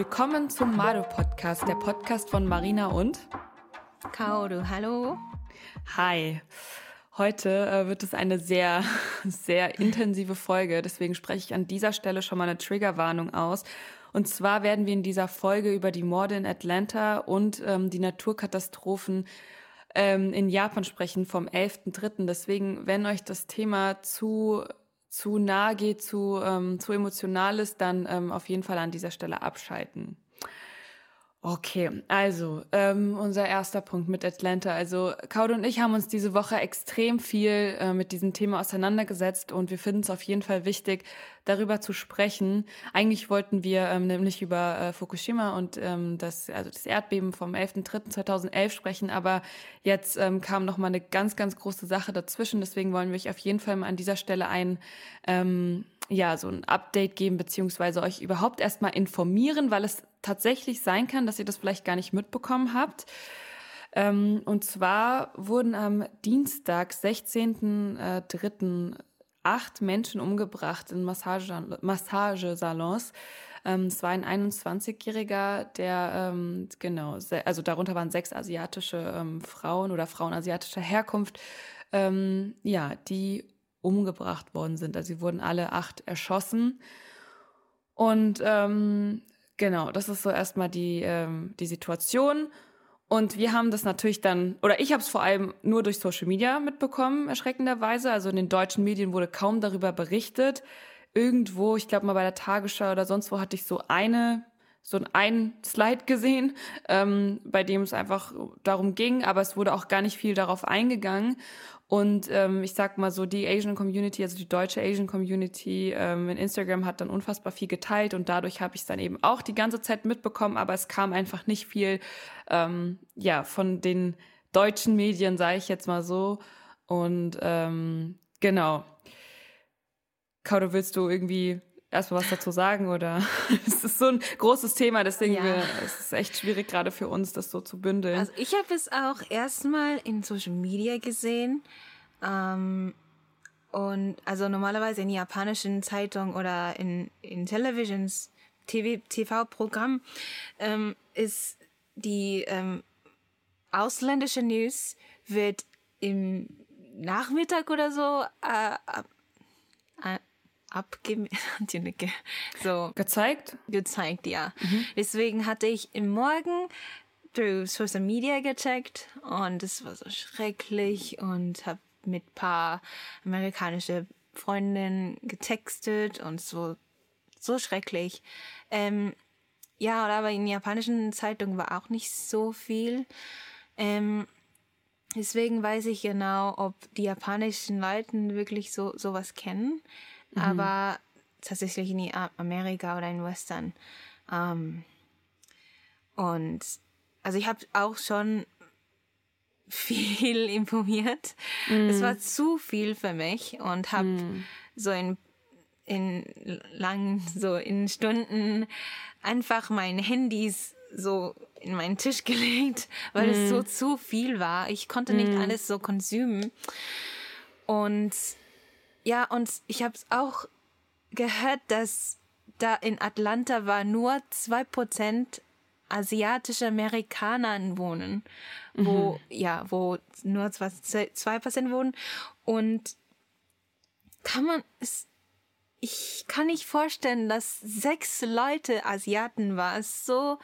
Willkommen zum Mado Podcast, der Podcast von Marina und Kaoru. Hallo. Hi. Heute äh, wird es eine sehr, sehr intensive Folge. Deswegen spreche ich an dieser Stelle schon mal eine Triggerwarnung aus. Und zwar werden wir in dieser Folge über die Morde in Atlanta und ähm, die Naturkatastrophen ähm, in Japan sprechen vom 11.3. Deswegen, wenn euch das Thema zu zu nahe geht, zu, ähm, zu emotional ist, dann ähm, auf jeden Fall an dieser Stelle abschalten. Okay, also ähm, unser erster Punkt mit Atlanta. Also Kaude und ich haben uns diese Woche extrem viel äh, mit diesem Thema auseinandergesetzt und wir finden es auf jeden Fall wichtig, darüber zu sprechen. Eigentlich wollten wir ähm, nämlich über äh, Fukushima und ähm, das, also das Erdbeben vom 11.03.2011 sprechen, aber jetzt ähm, kam noch mal eine ganz, ganz große Sache dazwischen. Deswegen wollen wir euch auf jeden Fall mal an dieser Stelle ein ähm, ja, so ein Update geben, beziehungsweise euch überhaupt erstmal informieren, weil es tatsächlich sein kann, dass ihr das vielleicht gar nicht mitbekommen habt. Ähm, und zwar wurden am Dienstag, 16.03., acht Menschen umgebracht in Massage, Massagesalons. Ähm, es war ein 21-Jähriger, der, ähm, genau, also darunter waren sechs asiatische ähm, Frauen oder Frauen asiatischer Herkunft, ähm, ja, die umgebracht worden sind. Also sie wurden alle acht erschossen. Und ähm, genau, das ist so erstmal die, ähm, die Situation. Und wir haben das natürlich dann, oder ich habe es vor allem nur durch Social Media mitbekommen, erschreckenderweise. Also in den deutschen Medien wurde kaum darüber berichtet. Irgendwo, ich glaube mal bei der Tagesschau oder sonst wo, hatte ich so eine so ein Slide gesehen, ähm, bei dem es einfach darum ging, aber es wurde auch gar nicht viel darauf eingegangen. Und ähm, ich sag mal so, die Asian Community, also die deutsche Asian Community ähm, in Instagram hat dann unfassbar viel geteilt und dadurch habe ich es dann eben auch die ganze Zeit mitbekommen, aber es kam einfach nicht viel ähm, ja, von den deutschen Medien, sage ich jetzt mal so. Und ähm, genau. Kaudo, willst du irgendwie erstmal was dazu sagen oder es ist so ein großes Thema, deswegen ja. wir, es ist echt schwierig gerade für uns, das so zu bündeln. Also ich habe es auch erstmal in Social Media gesehen ähm, und also normalerweise in japanischen Zeitungen oder in in Televisions TV TV-Programm ähm, ist die ähm, ausländische News wird im Nachmittag oder so äh, äh, abgeben, so gezeigt? Gezeigt, ja. Mhm. Deswegen hatte ich im Morgen through Social Media gecheckt und es war so schrecklich und habe mit paar amerikanische Freundinnen getextet und so so schrecklich. Ähm, ja, aber in japanischen Zeitungen war auch nicht so viel. Ähm, deswegen weiß ich genau, ob die japanischen Leute wirklich so sowas kennen mhm. aber tatsächlich in Amerika oder in Western. Ähm, und also ich habe auch schon viel informiert. Mm. Es war zu viel für mich und habe mm. so in, in langen, so in Stunden einfach mein Handys so in meinen Tisch gelegt, weil mm. es so zu viel war. Ich konnte nicht alles so konsumieren. Und ja, und ich habe es auch gehört, dass da in Atlanta war nur zwei Prozent asiatische Amerikaner wohnen, wo, mhm. ja, wo nur zwei Prozent wohnen. Und kann man, es, ich kann nicht vorstellen, dass sechs Leute Asiaten waren. So,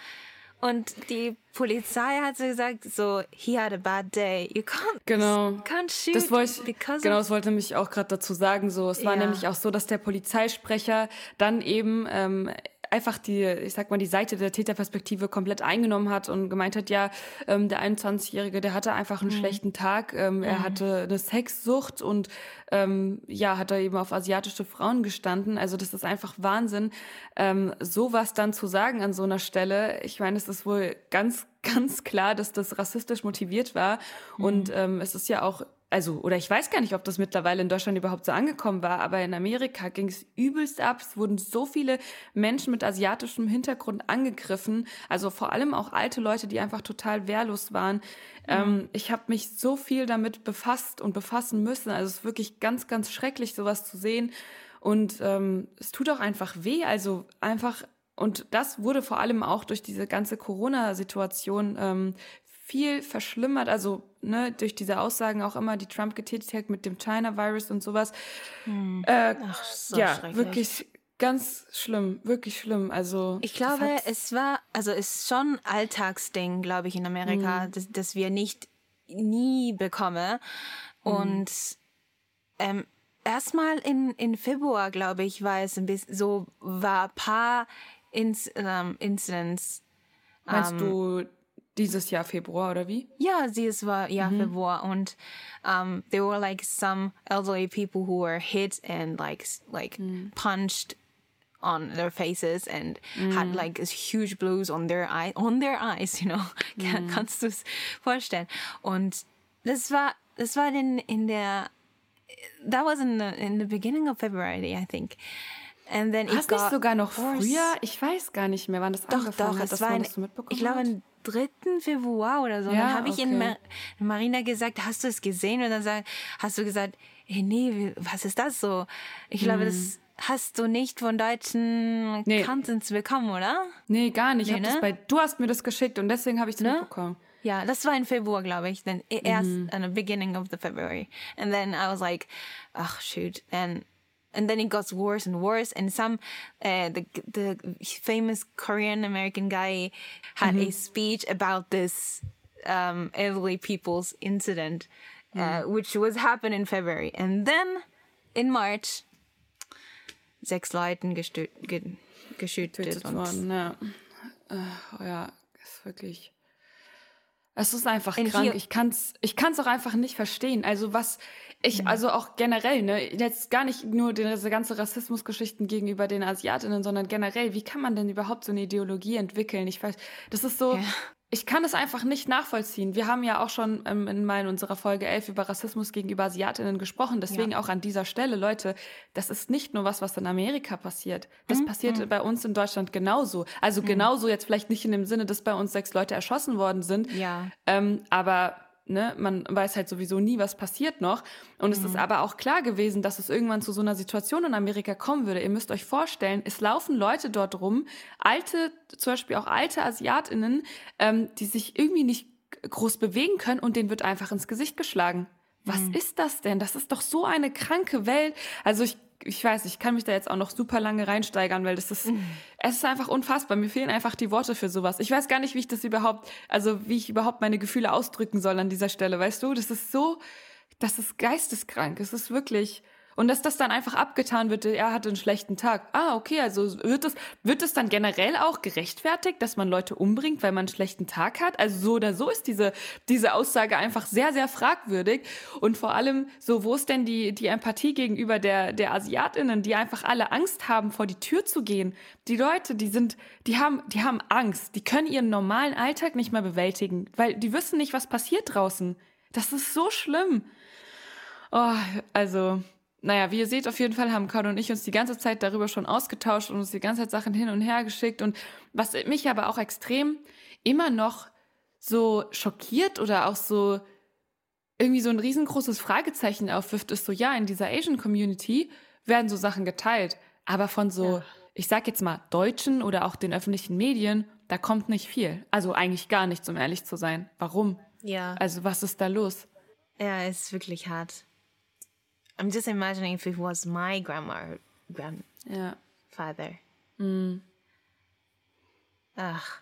und die Polizei hat so gesagt, so, he had a bad day. You can't, genau. can't shoot das wollte ich, Genau, das wollte mich auch gerade dazu sagen. So, es war ja. nämlich auch so, dass der Polizeisprecher dann eben ähm, einfach die, ich sag mal, die Seite der Täterperspektive komplett eingenommen hat und gemeint hat, ja, ähm, der 21-Jährige, der hatte einfach einen mhm. schlechten Tag, ähm, mhm. er hatte eine Sexsucht und ähm, ja, hat er eben auf asiatische Frauen gestanden. Also das ist einfach Wahnsinn, ähm, sowas dann zu sagen an so einer Stelle. Ich meine, es ist wohl ganz, ganz klar, dass das rassistisch motiviert war. Mhm. Und ähm, es ist ja auch also, oder ich weiß gar nicht, ob das mittlerweile in Deutschland überhaupt so angekommen war, aber in Amerika ging es übelst ab. Es wurden so viele Menschen mit asiatischem Hintergrund angegriffen. Also vor allem auch alte Leute, die einfach total wehrlos waren. Mhm. Ähm, ich habe mich so viel damit befasst und befassen müssen. Also es ist wirklich ganz, ganz schrecklich, sowas zu sehen. Und ähm, es tut auch einfach weh. Also einfach und das wurde vor allem auch durch diese ganze Corona-Situation ähm, viel verschlimmert. Also ne, durch diese Aussagen auch immer, die Trump getätigt hat mit dem China-Virus und sowas. Hm. Äh, Ach, so ja, wirklich ganz schlimm, wirklich schlimm. Also ich glaube, es war, also es ist schon Alltagsding, glaube ich, in Amerika, hm. dass, dass wir nicht nie bekommen. Hm. Und ähm, erstmal in, in Februar, glaube ich, war es ein bisschen so, war ein paar Inc um, Incidents. Meinst um, du dieses Jahr Februar oder wie? Ja, dieses war ja mhm. Februar und um, there were like some elderly people who were hit and like like mhm. punched on their faces and mm. had like huge blues on their eye on their eyes, you know. Mm. Kannst du es vorstellen? Und das war das war in in der that was in the in the beginning of February, I think. And then Hast nicht sogar noch früher? Ich weiß gar nicht mehr, wann das doch, angefangen doch, hat. Das war ein, ich glaube, 3. Februar oder so. Ja, dann habe ich okay. in Mar Marina gesagt, hast du es gesehen? Und dann sag, hast du gesagt, hey, nee, was ist das so? Ich glaube, hm. das hast du nicht von deutschen nee. Contents bekommen, oder? Nee, gar nicht. Nee, ne? bei, du hast mir das geschickt und deswegen habe ich es ne? mitbekommen. Ja, das war im Februar, glaube ich. Then erst mhm. the beginning of the February. And then I was like, ach, shoot. And and then it got worse and worse. And some, uh, the the famous Korean American guy had mm-hmm. a speech about this um, elderly people's incident, uh, mm-hmm. which was happened in February. And then in March, sechs Leuten gestö ge geschüttet worden. Ja. Uh, ja, ist wirklich. Es ist einfach krank. Ich kann's, ich kann's auch einfach nicht verstehen. Also was, ich, mhm. also auch generell, ne, jetzt gar nicht nur diese ganze Rassismusgeschichten gegenüber den Asiatinnen, sondern generell, wie kann man denn überhaupt so eine Ideologie entwickeln? Ich weiß, das ist so, ja. Ich kann es einfach nicht nachvollziehen. Wir haben ja auch schon ähm, in in unserer Folge 11 über Rassismus gegenüber Asiatinnen gesprochen. Deswegen ja. auch an dieser Stelle, Leute, das ist nicht nur was, was in Amerika passiert. Das mhm. passiert mhm. bei uns in Deutschland genauso. Also mhm. genauso jetzt vielleicht nicht in dem Sinne, dass bei uns sechs Leute erschossen worden sind. Ja. Ähm, aber ne, man weiß halt sowieso nie, was passiert noch. Und es ist mhm. aber auch klar gewesen, dass es irgendwann zu so einer Situation in Amerika kommen würde. Ihr müsst euch vorstellen, es laufen Leute dort rum, alte, zum Beispiel auch alte AsiatInnen, ähm, die sich irgendwie nicht groß bewegen können und denen wird einfach ins Gesicht geschlagen. Was mhm. ist das denn? Das ist doch so eine kranke Welt. Also ich ich weiß, ich kann mich da jetzt auch noch super lange reinsteigern, weil das ist, mhm. es ist einfach unfassbar. Mir fehlen einfach die Worte für sowas. Ich weiß gar nicht, wie ich das überhaupt, also wie ich überhaupt meine Gefühle ausdrücken soll an dieser Stelle, weißt du? Das ist so, das ist geisteskrank. Es ist wirklich, und dass das dann einfach abgetan wird, er hatte einen schlechten Tag. Ah, okay, also wird es, wird es dann generell auch gerechtfertigt, dass man Leute umbringt, weil man einen schlechten Tag hat? Also so oder so ist diese, diese Aussage einfach sehr, sehr fragwürdig. Und vor allem, so, wo ist denn die, die Empathie gegenüber der, der AsiatInnen, die einfach alle Angst haben, vor die Tür zu gehen? Die Leute, die sind, die haben, die haben Angst. Die können ihren normalen Alltag nicht mehr bewältigen, weil die wissen nicht, was passiert draußen. Das ist so schlimm. Oh, also, naja, wie ihr seht, auf jeden Fall haben Carlo und ich uns die ganze Zeit darüber schon ausgetauscht und uns die ganze Zeit Sachen hin und her geschickt. Und was mich aber auch extrem immer noch so schockiert oder auch so irgendwie so ein riesengroßes Fragezeichen aufwirft, ist so, ja, in dieser Asian Community werden so Sachen geteilt. Aber von so, ja. ich sag jetzt mal, Deutschen oder auch den öffentlichen Medien, da kommt nicht viel. Also eigentlich gar nichts, um ehrlich zu sein. Warum? Ja. Also was ist da los? Ja, es ist wirklich hart. I'm just imagining if it was my grandma grandfather. Ja. Mm. Ach,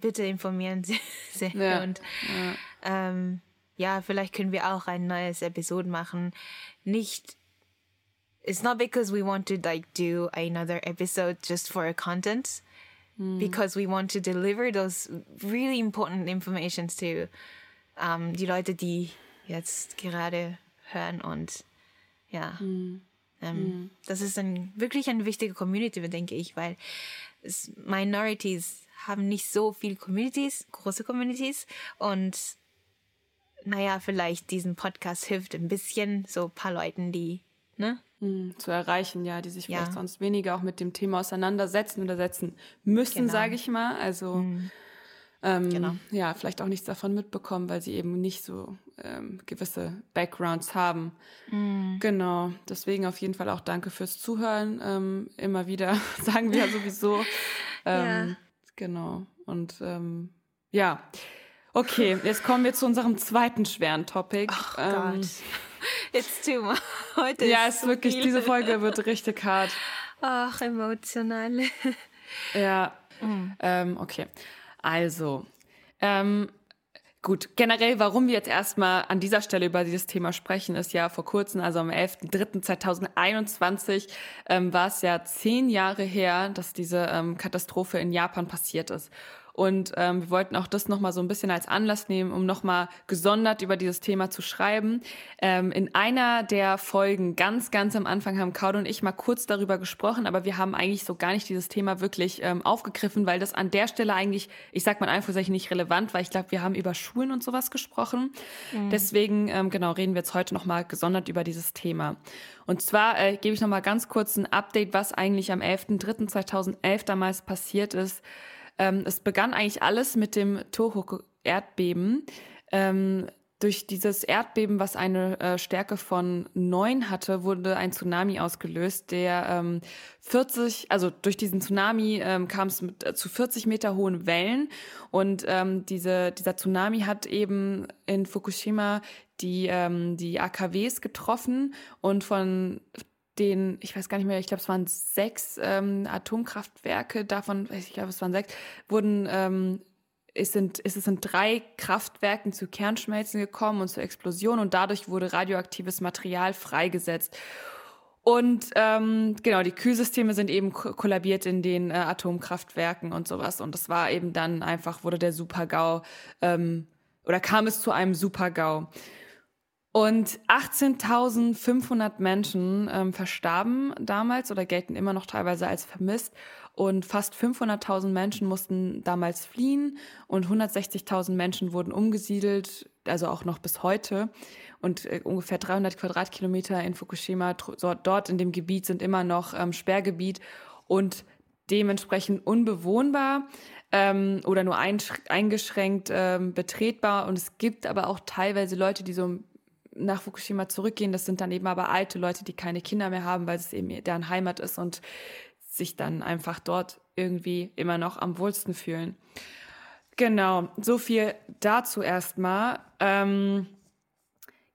bitte informieren Sie. Ja. Und ja. Ähm, ja, vielleicht können wir auch ein neues Episode machen. Nicht it's not because we want to like do another episode just for content mm. because we want to deliver those really important informations to um, die Leute, die jetzt gerade hören und ja. Mhm. Ähm, mhm. Das ist ein, wirklich eine wichtige Community, denke ich, weil es, Minorities haben nicht so viele Communities, große Communities und naja, vielleicht diesen Podcast hilft ein bisschen so ein paar Leuten, die, ne? Mhm, zu erreichen, ja, die sich ja. vielleicht sonst weniger auch mit dem Thema auseinandersetzen oder setzen müssen, genau. sage ich mal. Also mhm. Ähm, genau. ja, vielleicht auch nichts davon mitbekommen, weil sie eben nicht so ähm, gewisse Backgrounds haben. Mm. Genau. Deswegen auf jeden Fall auch danke fürs Zuhören. Ähm, immer wieder sagen wir ja sowieso. Ähm, ja. Genau. Und ähm, ja. Okay, jetzt kommen wir zu unserem zweiten schweren Topic. Oh ähm, Gott. It's too much. Heute ja, ist, ist wirklich, diese Folge wird richtig hart. Ach, emotional. Ja. Mhm. Ähm, okay. Also, ähm, Gut, generell, warum wir jetzt erstmal an dieser Stelle über dieses Thema sprechen, ist ja vor kurzem, also am 11.03.2021, ähm, war es ja zehn Jahre her, dass diese ähm, Katastrophe in Japan passiert ist. Und ähm, wir wollten auch das nochmal so ein bisschen als Anlass nehmen, um nochmal gesondert über dieses Thema zu schreiben. Ähm, in einer der Folgen ganz, ganz am Anfang haben Kaude und ich mal kurz darüber gesprochen, aber wir haben eigentlich so gar nicht dieses Thema wirklich ähm, aufgegriffen, weil das an der Stelle eigentlich, ich sag mal einfach nicht relevant, weil ich glaube, wir haben über Schulen und sowas gesprochen. Mhm. Deswegen, ähm, genau, reden wir jetzt heute nochmal gesondert über dieses Thema. Und zwar äh, gebe ich nochmal ganz kurz ein Update, was eigentlich am 11.03.2011 damals passiert ist. Ähm, es begann eigentlich alles mit dem Tohoku-Erdbeben. Ähm, durch dieses Erdbeben, was eine äh, Stärke von neun hatte, wurde ein Tsunami ausgelöst, der ähm, 40, also durch diesen Tsunami ähm, kam es äh, zu 40 Meter hohen Wellen und ähm, diese, dieser Tsunami hat eben in Fukushima die, ähm, die AKWs getroffen und von den, ich weiß gar nicht mehr, ich glaube, es waren sechs ähm, Atomkraftwerke, davon, ich glaube, es waren sechs, wurden, ähm, es sind, es sind drei Kraftwerken zu Kernschmelzen gekommen und zur Explosion und dadurch wurde radioaktives Material freigesetzt. Und ähm, genau, die Kühlsysteme sind eben kollabiert in den äh, Atomkraftwerken und sowas. Und das war eben dann einfach, wurde der Supergau ähm, oder kam es zu einem Supergau. Und 18.500 Menschen ähm, verstarben damals oder gelten immer noch teilweise als vermisst. Und fast 500.000 Menschen mussten damals fliehen und 160.000 Menschen wurden umgesiedelt, also auch noch bis heute. Und äh, ungefähr 300 Quadratkilometer in Fukushima, dort in dem Gebiet sind immer noch ähm, Sperrgebiet und dementsprechend unbewohnbar ähm, oder nur eingeschränkt ähm, betretbar. Und es gibt aber auch teilweise Leute, die so nach Fukushima zurückgehen. Das sind dann eben aber alte Leute, die keine Kinder mehr haben, weil es eben deren Heimat ist und sich dann einfach dort irgendwie immer noch am wohlsten fühlen. Genau, so viel dazu erstmal. Ähm,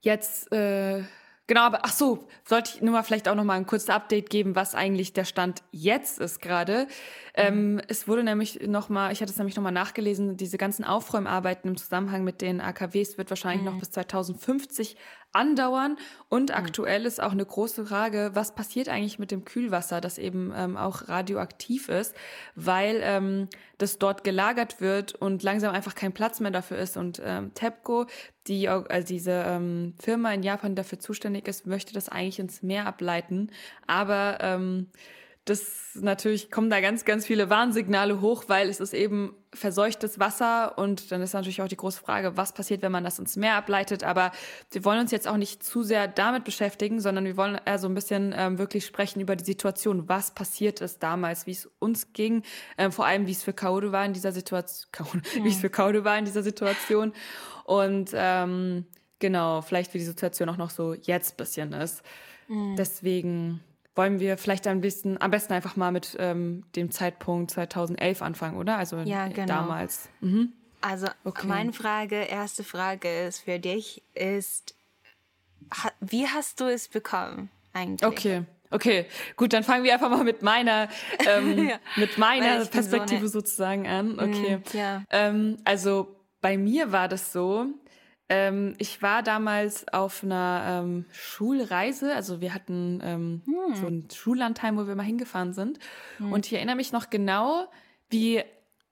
jetzt äh, Genau, aber ach so, sollte ich nur mal vielleicht auch noch mal ein kurzes Update geben, was eigentlich der Stand jetzt ist gerade. Ähm, mhm. es wurde nämlich noch mal, ich hatte es nämlich noch mal nachgelesen, diese ganzen Aufräumarbeiten im Zusammenhang mit den AKWs wird wahrscheinlich mhm. noch bis 2050 andauern. Und mhm. aktuell ist auch eine große Frage, was passiert eigentlich mit dem Kühlwasser, das eben ähm, auch radioaktiv ist, weil ähm, das dort gelagert wird und langsam einfach kein Platz mehr dafür ist. Und ähm, TEPCO, die, also diese ähm, Firma in Japan, die dafür zuständig ist, möchte das eigentlich ins Meer ableiten. Aber ähm, das natürlich kommen da ganz, ganz viele Warnsignale hoch, weil es ist eben verseuchtes Wasser und dann ist natürlich auch die große Frage, was passiert, wenn man das ins Meer ableitet. Aber wir wollen uns jetzt auch nicht zu sehr damit beschäftigen, sondern wir wollen eher so ein bisschen ähm, wirklich sprechen über die Situation, was passiert ist damals, wie es uns ging, ähm, vor allem wie es für Kaoru war in dieser Situation, ja. wie es für Kaoru war in dieser Situation und ähm, genau, vielleicht wie die Situation auch noch so jetzt bisschen ist. Mhm. Deswegen wollen wir vielleicht ein bisschen, am besten einfach mal mit ähm, dem Zeitpunkt 2011 anfangen, oder? Also ja, genau. damals. Mhm. Also okay. meine Frage, erste Frage ist für dich, ist, wie hast du es bekommen eigentlich? Okay. Okay, gut, dann fangen wir einfach mal mit meiner, ähm, ja. mit meiner Perspektive so sozusagen an. Mhm, okay. Mm, ja. ähm, also bei mir war das so, ähm, ich war damals auf einer ähm, Schulreise, also wir hatten ähm, hm. so ein Schullandheim, wo wir mal hingefahren sind. Hm. Und ich erinnere mich noch genau, wie,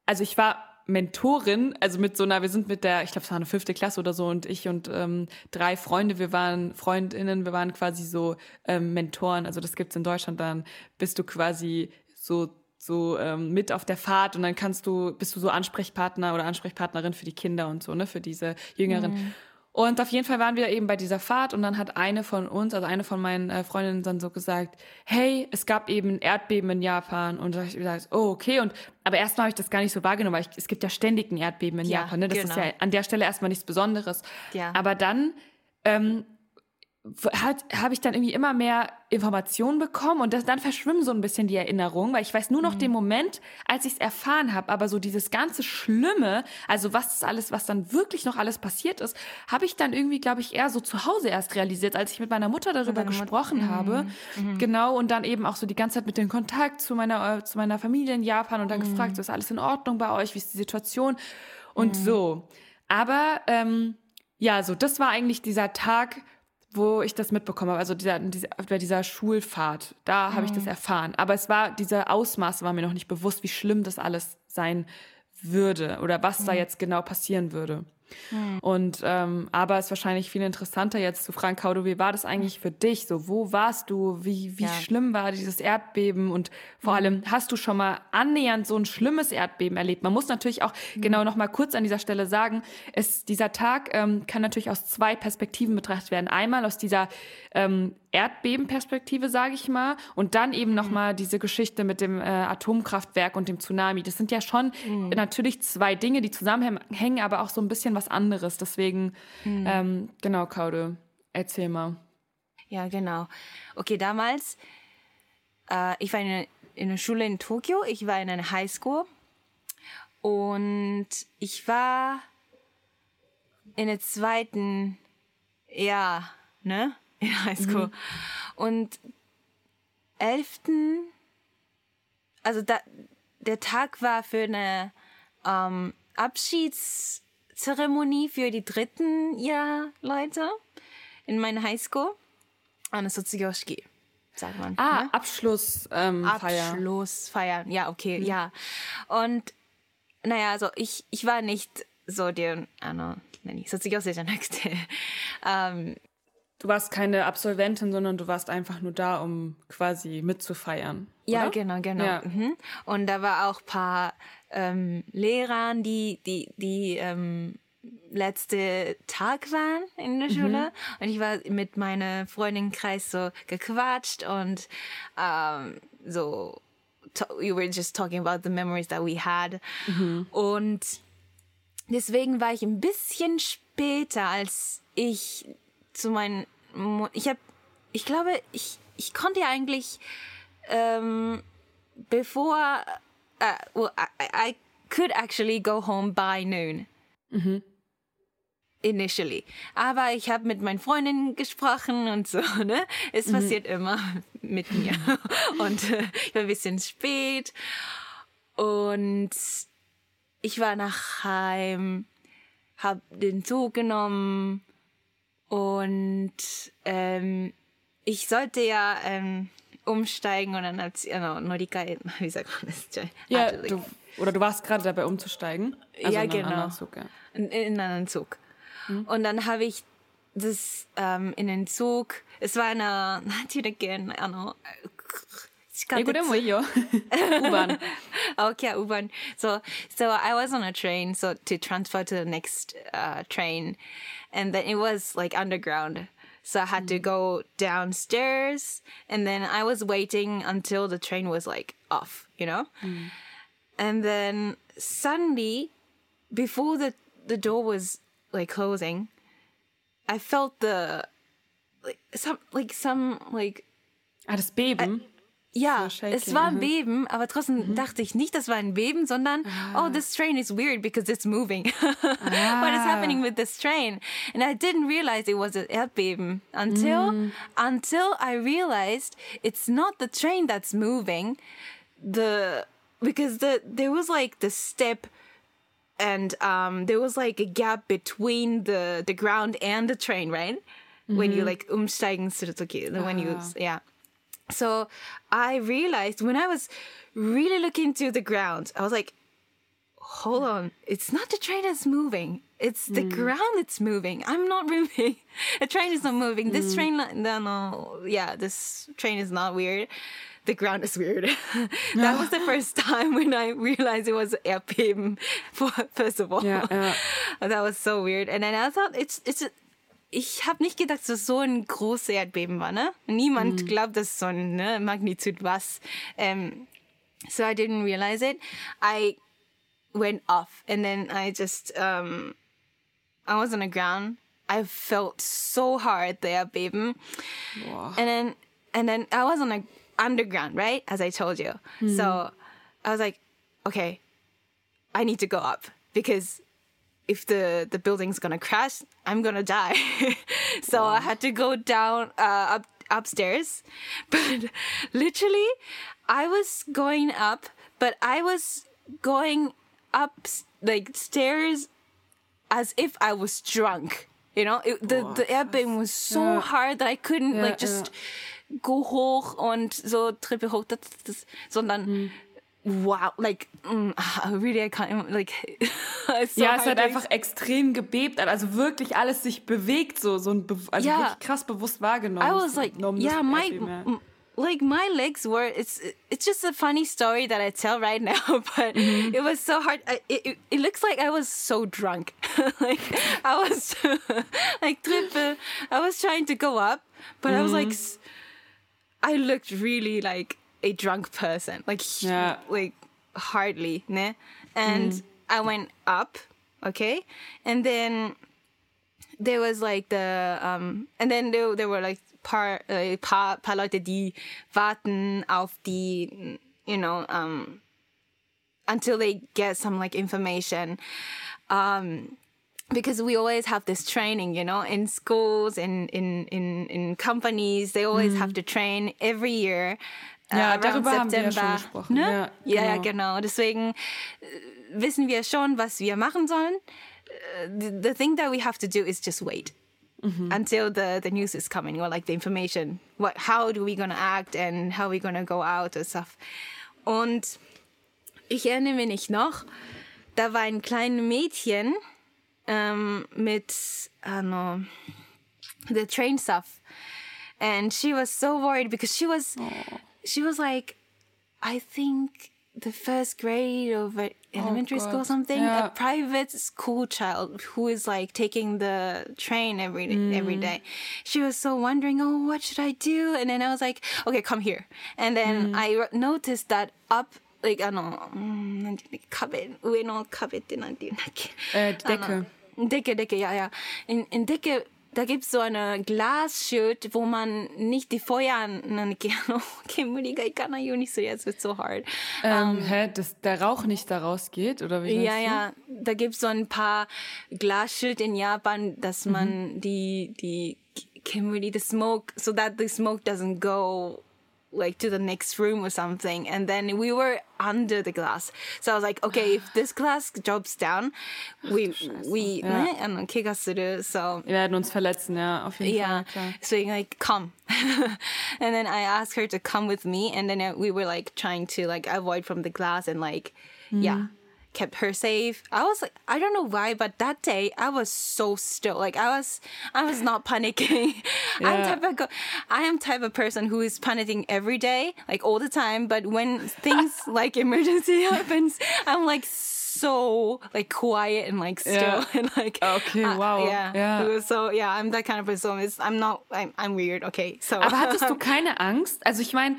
also ich war Mentorin, also mit so einer, wir sind mit der, ich glaube, es war eine fünfte Klasse oder so und ich und ähm, drei Freunde, wir waren Freundinnen, wir waren quasi so ähm, Mentoren, also das gibt's in Deutschland, dann bist du quasi so so ähm, mit auf der Fahrt und dann kannst du, bist du so Ansprechpartner oder Ansprechpartnerin für die Kinder und so, ne, für diese Jüngeren. Mhm. Und auf jeden Fall waren wir eben bei dieser Fahrt und dann hat eine von uns, also eine von meinen äh, Freundinnen dann so gesagt, hey, es gab eben ein Erdbeben in Japan. Und da habe ich gesagt, oh, okay. Und aber erstmal habe ich das gar nicht so wahrgenommen, weil ich, es gibt ja ständig ein Erdbeben in ja, Japan. Ne? Das genau. ist ja an der Stelle erstmal nichts Besonderes. Ja. Aber dann ähm, habe ich dann irgendwie immer mehr Informationen bekommen und das, dann verschwimmen so ein bisschen die Erinnerungen, weil ich weiß nur noch mhm. den Moment, als ich es erfahren habe, aber so dieses ganze Schlimme, also was ist alles, was dann wirklich noch alles passiert ist, habe ich dann irgendwie, glaube ich, eher so zu Hause erst realisiert, als ich mit meiner Mutter darüber gesprochen Mut habe. Mhm. mhm. Genau, und dann eben auch so die ganze Zeit mit dem Kontakt zu meiner, äh, zu meiner Familie in Japan und dann mhm. gefragt, ist alles in Ordnung bei euch, wie ist die Situation und mhm. so. Aber ähm, ja, so das war eigentlich dieser Tag, wo ich das mitbekommen habe, also dieser, dieser, bei dieser Schulfahrt, da habe ich das mhm. erfahren. Aber es war, diese Ausmaße war mir noch nicht bewusst, wie schlimm das alles sein würde oder was mhm. da jetzt genau passieren würde. Mhm. Und ähm, aber es ist wahrscheinlich viel interessanter jetzt zu fragen, Kaudo, wie war das eigentlich für dich? So, wo warst du? Wie, wie ja. schlimm war dieses Erdbeben? Und vor mhm. allem, hast du schon mal annähernd so ein schlimmes Erdbeben erlebt? Man muss natürlich auch mhm. genau noch mal kurz an dieser Stelle sagen, es, dieser Tag ähm, kann natürlich aus zwei Perspektiven betrachtet werden. Einmal aus dieser ähm, Erdbebenperspektive, sage ich mal, und dann eben noch mhm. mal diese Geschichte mit dem äh, Atomkraftwerk und dem Tsunami. Das sind ja schon mhm. natürlich zwei Dinge, die zusammenhängen, aber auch so ein bisschen was anderes. Deswegen, mhm. ähm, genau, Kaude, erzähl mal. Ja, genau. Okay, damals, äh, ich war in, in der Schule in Tokio, ich war in einer Highschool und ich war in der zweiten, ja, ne? in Highschool. Mhm. Und elften, also da, der Tag war für eine ähm, Abschiedszeremonie für die dritten Jahr Leute in meiner Highschool. Eine Soziyoshiki, sagt man. Ah, ne? Abschlussfeier. Ähm, Abschlussfeier, ja, okay, mhm. ja. Und naja, also ich, ich war nicht so der, ah, no, 何卒業生じゃなくて、um, Du warst keine Absolventin, sondern du warst einfach nur da, um quasi mitzufeiern. Ja, oder? genau, genau. Ja. Mhm. Und da war auch paar ähm, Lehrer, die, die, die ähm, letzte Tag waren in der Schule. Mhm. Und ich war mit meiner Freundin Kreis so gequatscht und ähm, so we were just talking about the memories that we had. Mhm. Und deswegen war ich ein bisschen später, als ich zu meinen, ich habe, ich glaube, ich, ich konnte ja eigentlich, ähm, bevor, uh, well, I, I could actually go home by noon. Mhm. Initially. Aber ich habe mit meinen Freundinnen gesprochen und so, ne? Es mhm. passiert immer mit mir. und äh, ich war ein bisschen spät. Und ich war nach Heim, hab den Zug genommen und ähm, ich sollte ja ähm, umsteigen und dann als genau, Norikai, wie sagt man das? Ja, du, oder du warst gerade dabei umzusteigen. Also ja, in genau. Zug, ja. In, in einen Zug. Mhm. Und dann habe ich das ähm, in den Zug. Es war eine, natürlich, eine, U-Bahn. okay, U-Bahn. So, so I was on a train, so to transfer to the next uh, train. And then it was like underground. So I had mm. to go downstairs, and then I was waiting until the train was like off, you know. Mm. And then suddenly, before the the door was like closing, I felt the like some like some like. Ah, das Beben. I, Ja, es war ein Beben, aber trotzdem mhm. dachte ich nicht, das war ein Beben, sondern ah. oh, this train is weird because it's moving. ah. What is happening with this train? And I didn't realize it was an Erdbeben until mm. until I realized it's not the train that's moving. The because the there was like the step and um there was like a gap between the the ground and the train, right? Mm -hmm. When you mm-hmm. like umsteigen する時, when you ah. yeah. So I realized when I was really looking to the ground, I was like, hold on, it's not the train that's moving. It's the mm. ground that's moving. I'm not moving. the train is not moving. This mm. train, no, no, yeah, this train is not weird. The ground is weird. that was the first time when I realized it was Erdbeben. First of all, yeah, yeah. that was so weird. And then I thought it's it's ich habe nicht gedacht, dass es so ein großes Erdbeben war, ne? Niemand mhm. glaubt, dass so ein ne, Magnitude was. Um, so I didn't realize it. I went off and then I just um I was on the ground I felt so hard the Erdbeben. And then and then I was on the underground, right? As I told you. So I was like, okay, I need to go up because if the the building's gonna crash, I'm gonna die. so I had to go down uh, up upstairs, but literally, I was going up, but I was going up like stairs as if I was drunk. You know, it, the the Erdbeben was so Ja. hard that I couldn't Ja, like just go hoch und so Treppe hoch, das, das, sondern wow, like mm, really I can't like so ja, es hat einfach extrem gebebt, also wirklich alles sich bewegt, so, so ein, also Ja. wirklich krass bewusst wahrgenommen. I was like, yeah, my Erdbeben, ja. m- like my legs were. It's it's just a funny story that I tell right now, but Mm-hmm. it was so hard. I, it, it looks like I was so drunk. like I was like triple. I was trying to go up, but I was like, Mm-hmm. I looked really like a drunk person. Like Yeah. like hardly, ne? And I went up, okay, and then there was like the um and then there, there were like paar äh, paar paar Leute die warten auf die you know um until they get some like information um because we always have this training you know in schools in in in in companies they always have to train every year Ja, around darüber haben wir ja schon September. gesprochen. Ne? Ja, ja, ja, genau. genau. Deswegen äh, wissen wir schon, was wir machen sollen. Äh, The, the thing that we have to do is just wait until the, the news is coming or like the information. What, how do we gonna act and how we gonna go out and stuff. Und ich erinnere mich noch, da war ein kleines Mädchen ähm, mit, know, the train stuff. And she was so worried because she was, she was like, I think the first grade of a- elementary school or God. something, Yeah. a private school child who is like taking the train every every day. She was so wondering, oh, what should I do? And then I was like, okay, come here. And then I r- noticed that up, like, あの、うんなんていうの壁、上の壁ってなんていうんだっけ Äh, die Decke. Decke, Decke, ja, ja. In, in Decke, da gibt's so eine Glasschild, wo man nicht die Feuer, nein, Kemuri ga ikanai yo ni suru yatsu, it's so hard. Ähm, hä, dass der Rauch nicht da rausgeht, oder wie Ja, ja, da gibt's so ein paar Glasschild in Japan, dass Mhm. man die, die Kemuri, the smoke, so that the smoke doesn't go like to the next room or something and then we were under the glass so i was like okay if this glass drops down we we ja. ne, and then kick us to do so wir werden uns verletzen ja auf jeden yeah. Fall so like come and then i asked her to come with me and then uh, we were like trying to like avoid from the glass and like mm. yeah kept her safe. I was like, I don't know why, but that day I was so still. Like I was, I was not panicking. I'm Yeah. type of, I am type of person who is panicking every day, like all the time. But when things like emergency happens, I'm like so like quiet and like still Yeah. and like Okay, uh, wow. yeah Yeah. So yeah I'm that kind of person it's, I'm not I'm, I'm weird okay so Aber hattest du keine Angst? Also ich meine,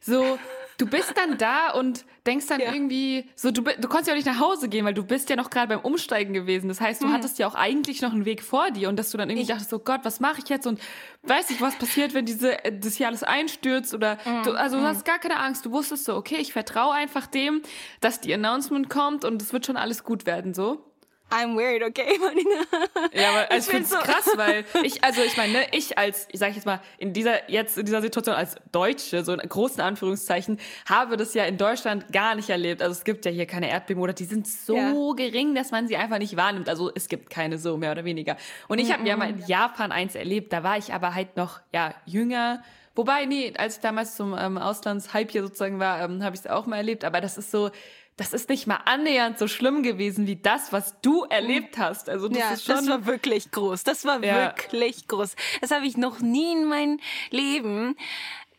so du bist dann da und denkst dann Ja. irgendwie, so du, du konntest ja auch nicht nach Hause gehen, weil du bist ja noch gerade beim Umsteigen gewesen. Das heißt, du hattest ja auch eigentlich noch einen Weg vor dir und dass du dann irgendwie dachtest, so Gott, was mache ich jetzt und weiß nicht, was passiert, wenn diese äh, das hier alles einstürzt oder du, also du hast gar keine Angst. Du wusstest so, okay, ich vertraue einfach dem, dass die Announcement kommt und es wird schon alles gut werden, so. I'm weird okay Marina Ja, aber also ich bin finde es so- krass, weil ich, also ich meine, ne, ich als, ich sage jetzt mal, in dieser, jetzt in dieser Situation als Deutsche, so in großen Anführungszeichen, habe das ja in Deutschland gar nicht erlebt. Also es gibt ja hier keine Erdbeben oder die sind so Ja. gering, dass man sie einfach nicht wahrnimmt. Also es gibt keine so, mehr oder weniger. Und ich habe ja mal in Japan eins erlebt, da war ich aber halt noch, ja, jünger. Wobei, nee, als ich damals zum ähm, Auslandshype hier sozusagen war, ähm, habe ich es auch mal erlebt. Aber das ist so, das ist nicht mal annähernd so schlimm gewesen wie das, was du erlebt hast. Also das ja ist schon das war wirklich groß das war Ja. wirklich groß das habe ich noch nie in meinem Leben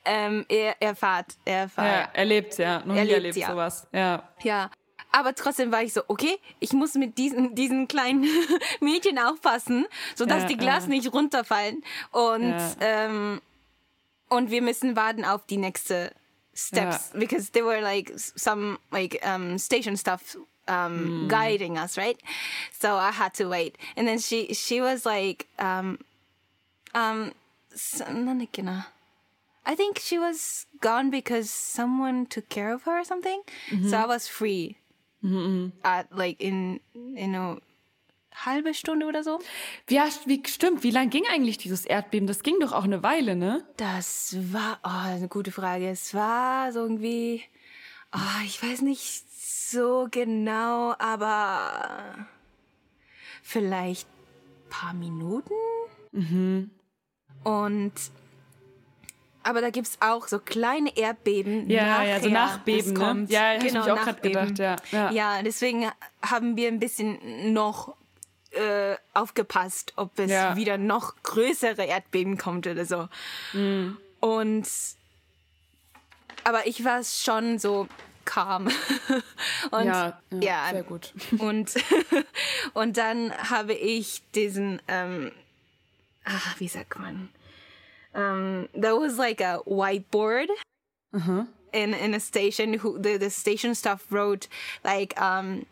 ähm, er, erfahrt erfahren Ja, erlebt, ja. Noch nie Erlebt, erlebt ja. sowas. Ja. Ja. Aber trotzdem war ich so, okay, ich muss mit diesen, diesen kleinen Mädchen aufpassen, sodass Ja, die Glas nicht runterfallen. Und, ähm, und wir müssen warten auf die nächste steps yeah. because there were like some like um, station stuff um, mm. guiding us, right? So I had to wait, and then she she was like, um, um, I think she was gone because someone took care of her or something. Mm -hmm. So mm-hmm. I was free. Mm -hmm. At like in you know halbe Stunde oder so. Ja, wie, stimmt. Wie lang ging eigentlich dieses Erdbeben? Das ging doch auch eine Weile, ne? Das war oh, eine gute Frage. Es war so irgendwie, oh, ich weiß nicht so genau, aber vielleicht paar Minuten. Und aber da gibt's auch so kleine Erdbeben. Ja, ja, so nachher, Nachbeben, ne? kommt. Ja, ich genau, mich auch Nachbeben. gedacht, ja, ja. ja, deswegen haben wir ein bisschen noch äh, aufgepasst, ob es Ja. wieder noch größere Erdbeben kommt oder so. Mhm. Und aber ich war schon so calm. Und Ja, ja, ja, sehr gut. Und, und dann habe ich diesen, ähm, ah, wie sagt man? Um, there was like a whiteboard in in a station. Who the the station staff wrote like um.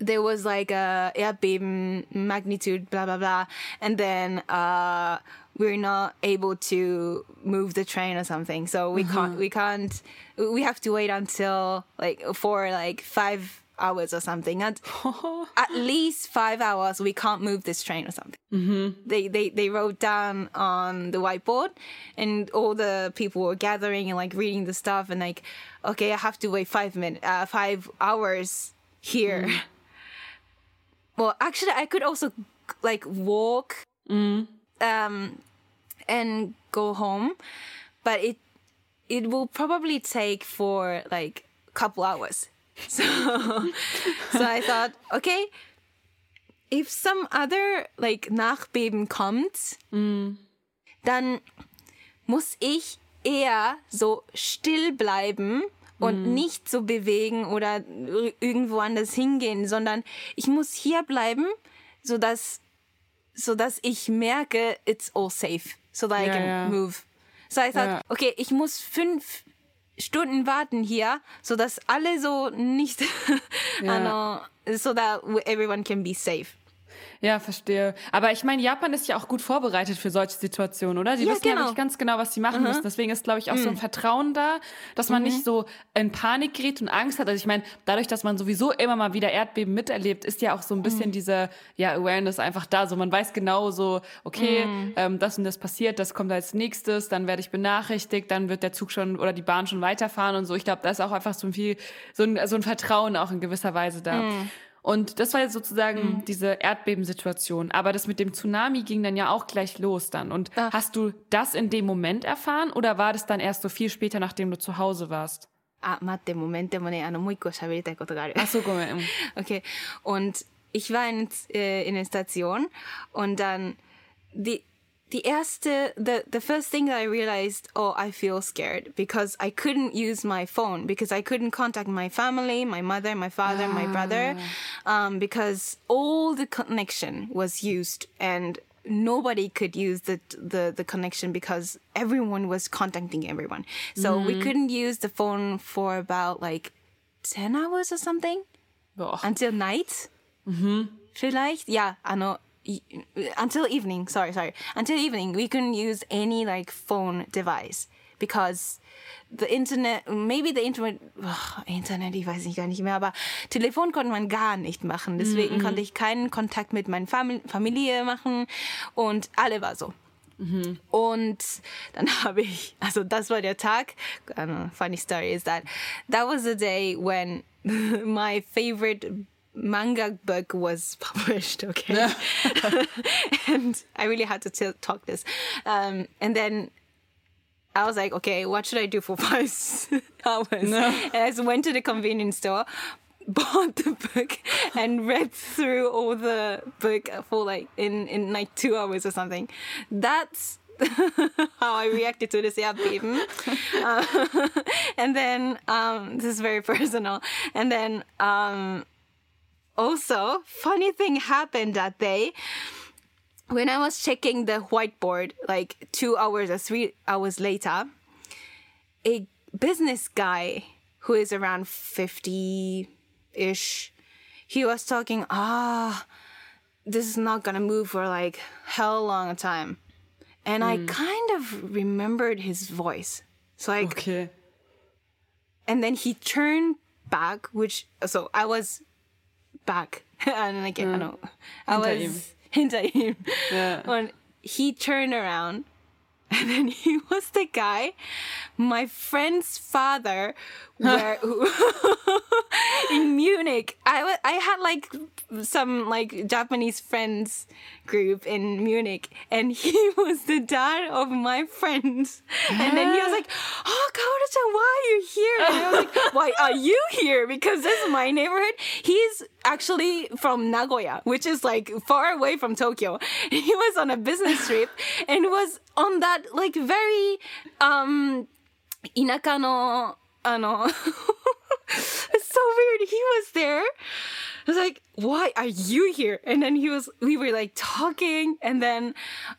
There was like a Erdbeben magnitude, blah blah blah, and then uh, we're not able to move the train or something. So we can't we can't we have to wait until like for like five hours or something. And at least five hours we can't move this train or something. They, they they wrote down on the whiteboard, and all the people were gathering and like reading the stuff and like, okay, I have to wait five minutes, uh, five hours here. Well, actually, I could also like walk um, and go home, but it it will probably take for like a couple hours. So so I thought, okay, if some other like Nachbeben kommt, dann muss ich eher so still bleiben und nicht so bewegen oder ir- irgendwo anders hingehen, sondern ich muss hier bleiben, so dass so dass ich merke, it's all safe, so that I Ja, can ja. move. So I thought, Ja. okay, ich muss fünf Stunden warten hier, so dass alle so nicht, ano, so that everyone can be safe. Ja, verstehe. Aber ich meine, Japan ist ja auch gut vorbereitet für solche Situationen, oder? Die Ja, wissen ja genau. wirklich ganz genau, was sie machen müssen. Deswegen ist, glaube ich, auch so ein Vertrauen da, dass man nicht so in Panik gerät und Angst hat. Also ich meine, dadurch, dass man sowieso immer mal wieder Erdbeben miterlebt, ist ja auch so ein bisschen diese ja, Awareness einfach da. So man weiß genau so, okay, ähm, das und das passiert, das kommt als nächstes, dann werde ich benachrichtigt, dann wird der Zug schon oder die Bahn schon weiterfahren und so. Ich glaube, da ist auch einfach so ein viel, so ein, so ein Vertrauen auch in gewisser Weise da. Und das war jetzt sozusagen mhm. diese Erdbebensituation. Aber das mit dem Tsunami ging dann ja auch gleich los dann. Und Ach. hast du das in dem Moment erfahren oder war das dann erst so viel später, nachdem du zu Hause warst? Ah, warte, Moment, ich Moment, Moment, Moment, Moment, Moment, Moment, Ach so, Moment. Okay. Und ich war in, äh, in der Station und dann die, die erste, the, the first thing that I realized, oh, I feel scared because I couldn't use my phone because I couldn't contact my family, my mother, my father, my ah. brother, um, because all the connection was used and nobody could use the, the, the connection because everyone was contacting everyone. So we mm. couldn't use the phone for about like 10 hours or something Boah. until night. Mm-hmm. Vielleicht, ja, ano, i- until evening. Sorry, sorry. Until evening, we couldn't use any like phone device because the internet, maybe the internet, ugh, Internet, ich weiß nicht gar nicht mehr, aber Telefon konnte man gar nicht machen. Deswegen konnte ich keinen Kontakt mit meiner Fam Familie machen und alle war so. Und dann habe ich, also das war der Tag. Know, funny story is that that was the day when my favorite manga book was published. Okay, and I really had to t- talk this. Um, and then I was like, okay, what should I do for five hours? And I just went to the convenience store, bought the book, and read through all the book for like in in like two hours or something. That's how I reacted to this Erdbeben. Uh, and then um, this is very personal. And then um, also, funny thing happened that day when I was checking the whiteboard, like two hours or three hours later, a business guy who is around 50 ish he was talking, ah, this is not gonna move for like hell long a time. And I kind of remembered his voice. So like Okay. and then he turned back, which so I was back, and like I don't know, I was hinter ihm, Ja. and he turned around, and then he was the guy, my friend's father, where in Munich. I wa- I had like some like Japanese friends group in Munich, and he was the dad of my friends. And then he was like, "Oh, Kaoru-chan, why are you here?" And I was like, "Why are you here? Because this is my neighborhood." He's actually from Nagoya, which is like far away from Tokyo. He was on a business trip and was on that like very um 田舎のあの it's so weird. He was there. I was like, why are you here? And then he was, we were like talking and then,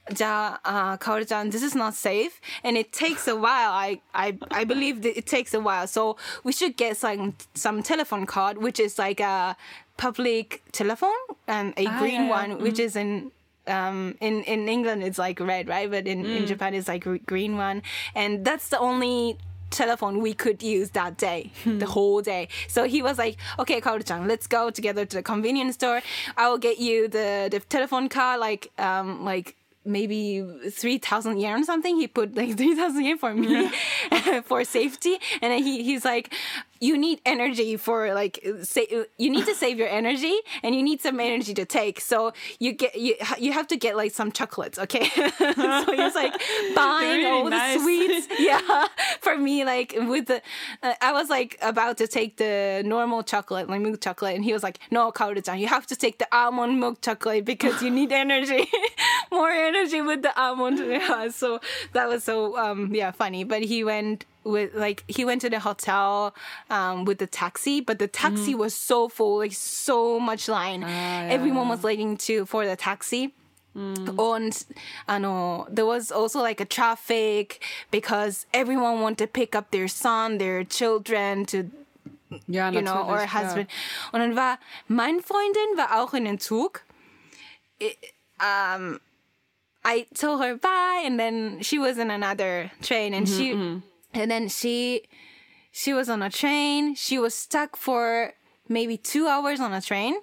uh, Kaoru-chan, this is not safe. And it takes a while. I, I, I believe that it takes a while. So we should get some, some telephone card, which is like a public telephone and a ah, green yeah, one, which mm-hmm. is in, um, in in England it's like red, right? But in, mm. in Japan it's like green one, and that's the only telephone we could use that day the whole day. So he was like okay Kaoru-chan let's go together to the convenience store. I will get you the the telephone card like um like maybe 3000 yen or something. He put like 3000 yen for me for safety. And then he he's like you need energy for like say you need to save your energy and you need some energy to take. So you get you, you have to get like some chocolates okay? So he's like buying Really all nice. the sweets. Yeah for me like with the uh, i was like about to take the normal chocolate like milk chocolate and he was like no kaoru-chan you have to take the almond milk chocolate because you need energy more energy with the almond. Yeah so that was so um yeah funny. But he went with like he went to the hotel um with the taxi but the taxi was so full like so much line. Everyone was waiting to for the taxi. And I know there was also like a traffic because everyone wanted to pick up their son, their children to Ja, you know, or husband. Und dann war, mein Freundin war auch in den Zug. I- um, I told her bye, and then she was in another train, and she, and then she, she was on a train. She was stuck for maybe two hours on a train.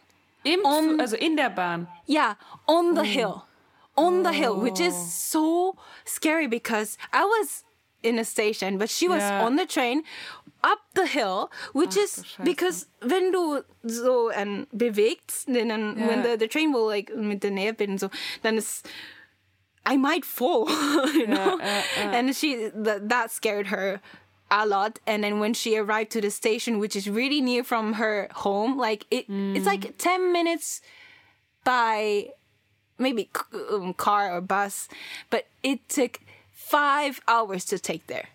Im Zug, also in der Bahn. Yeah, on the oh. hill. On the hill, which is oh. so scary because I was in a station, but she was Yeah. on the train up the hill, which is Scheiße. because wenn du so ähm, bewegt, then then when the, the train will like mit der Nerven so, dann ist I might fall, you know. ja, ja. And she th- that scared her a lot. And then when she arrived to the station, which is really near from her home, like it, it's mm. like ten minutes by maybe um, car or bus, but it took five hours to take there.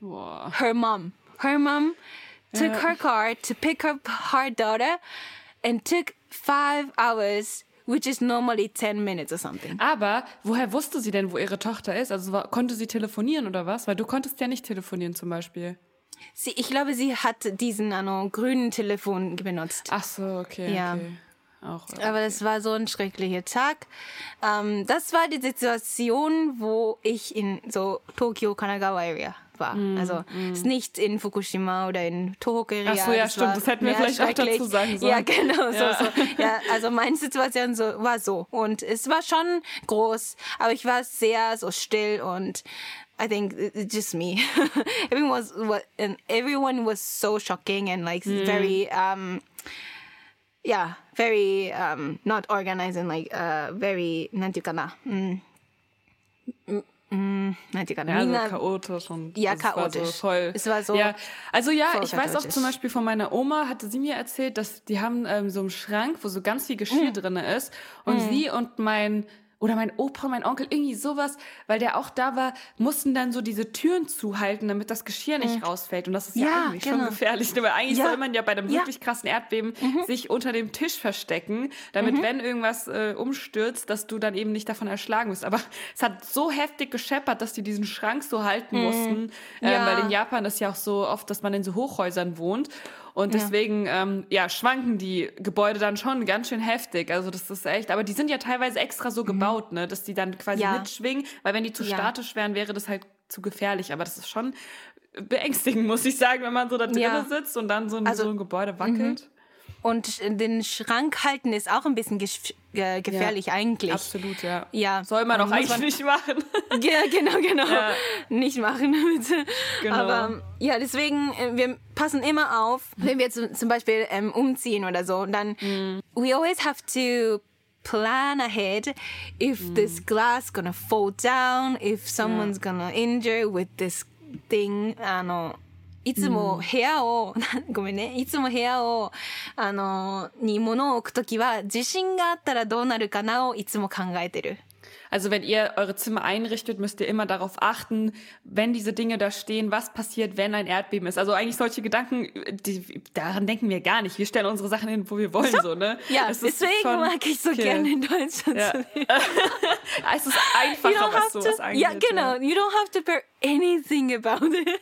Boah. Her mom, her mom took uh. her car to pick up her daughter, and took five hours, which is normally ten minutes or something. Aber woher wusste sie denn, wo ihre Tochter ist? Also konnte sie telefonieren oder was? Weil du konntest ja nicht telefonieren zum Beispiel. Sie, ich glaube, sie hat diesen ano, grünen Telefon benutzt. Ach so, okay. Ja. okay. Auch. äh, Aber das war so ein schrecklicher Tag. Ähm, das war die Situation, wo ich in so Tokio, Kanagawa Area war. Also es ist nicht in Fukushima oder in Tohoku Area. Mm, Ach so, ja, stimmt. war Das hätten wir mehr vielleicht auch dazu schrecklich. sagen sollen. Ja, genau. Ja. So, so. Ja, also meine Situation so, war so. Und es war schon groß, aber ich war sehr so still und I think it- it's just me. everyone was what and everyone was so shocking and like Mm. very um yeah, very um not organized and like uh very なんていうかな。う Mm, nein, die Ja, also chaotisch und ja, also chaotisch. War so voll, es war so. Ja. Also ja, ich weiß auch zum Beispiel von meiner Oma, hatte sie mir erzählt, dass die haben ähm, so einen Schrank, wo so ganz viel Geschirr mhm. drin ist. Und mhm. sie und mein oder mein Opa, mein Onkel, irgendwie sowas, weil der auch da war, mussten dann so diese Türen zuhalten, damit das Geschirr nicht rausfällt. Und das ist ja. Ja, eigentlich genau. schon gefährlich. Weil eigentlich Ja. soll man ja bei einem Ja. Mhm. wirklich krassen Erdbeben sich unter dem Tisch verstecken, damit, wenn irgendwas äh, umstürzt, dass du dann eben nicht davon erschlagen wirst. Aber es hat so heftig gescheppert, dass die diesen Schrank so halten mussten. Ähm, Mhm. Weil in Japan ist ja auch so oft, dass man in so Hochhäusern wohnt. Und deswegen, ja. Ähm, ja, schwanken die Gebäude dann schon ganz schön heftig. Also das ist echt, aber die sind ja teilweise extra so mhm. gebaut, ne, dass die dann quasi ja. mitschwingen, weil wenn die zu statisch wären, wäre das halt zu gefährlich. Aber das ist schon beängstigend, muss ich sagen, wenn man so da drinnen sitzt und dann so ein, also, so ein Gebäude wackelt. Mhm. Und den Schrank halten ist auch ein bisschen äh, gefährlich ja, eigentlich. Absolut, ja. ja. Soll man auch eigentlich man nicht machen. ja, genau, genau. Ja. Nicht machen, bitte. Genau. Aber ja, deswegen, äh, wir passen immer auf, wenn wir zum Beispiel ähm, umziehen oder so. Dann, mm. we always have to plan ahead if mm. this glass gonna fall down, if someone's gonna injure with this thing. あの、いつも部屋を、うん、ごめんね、いつも部屋を、あの、に物を置くときは、地震があったらどうなるかなをいつも考えてる。Also wenn ihr eure Zimmer einrichtet, müsst ihr immer darauf achten, wenn diese Dinge da stehen, was passiert, wenn ein Erdbeben ist. Also eigentlich solche Gedanken, die, daran denken wir gar nicht. Wir stellen unsere Sachen hin, wo wir wollen, so, so ne? Ja, es deswegen schon, mag ich so okay. gerne in Deutschland ja. zu leben. es ist einfacher, was sowas angeht. Ja, genau. You don't have to bear anything about it.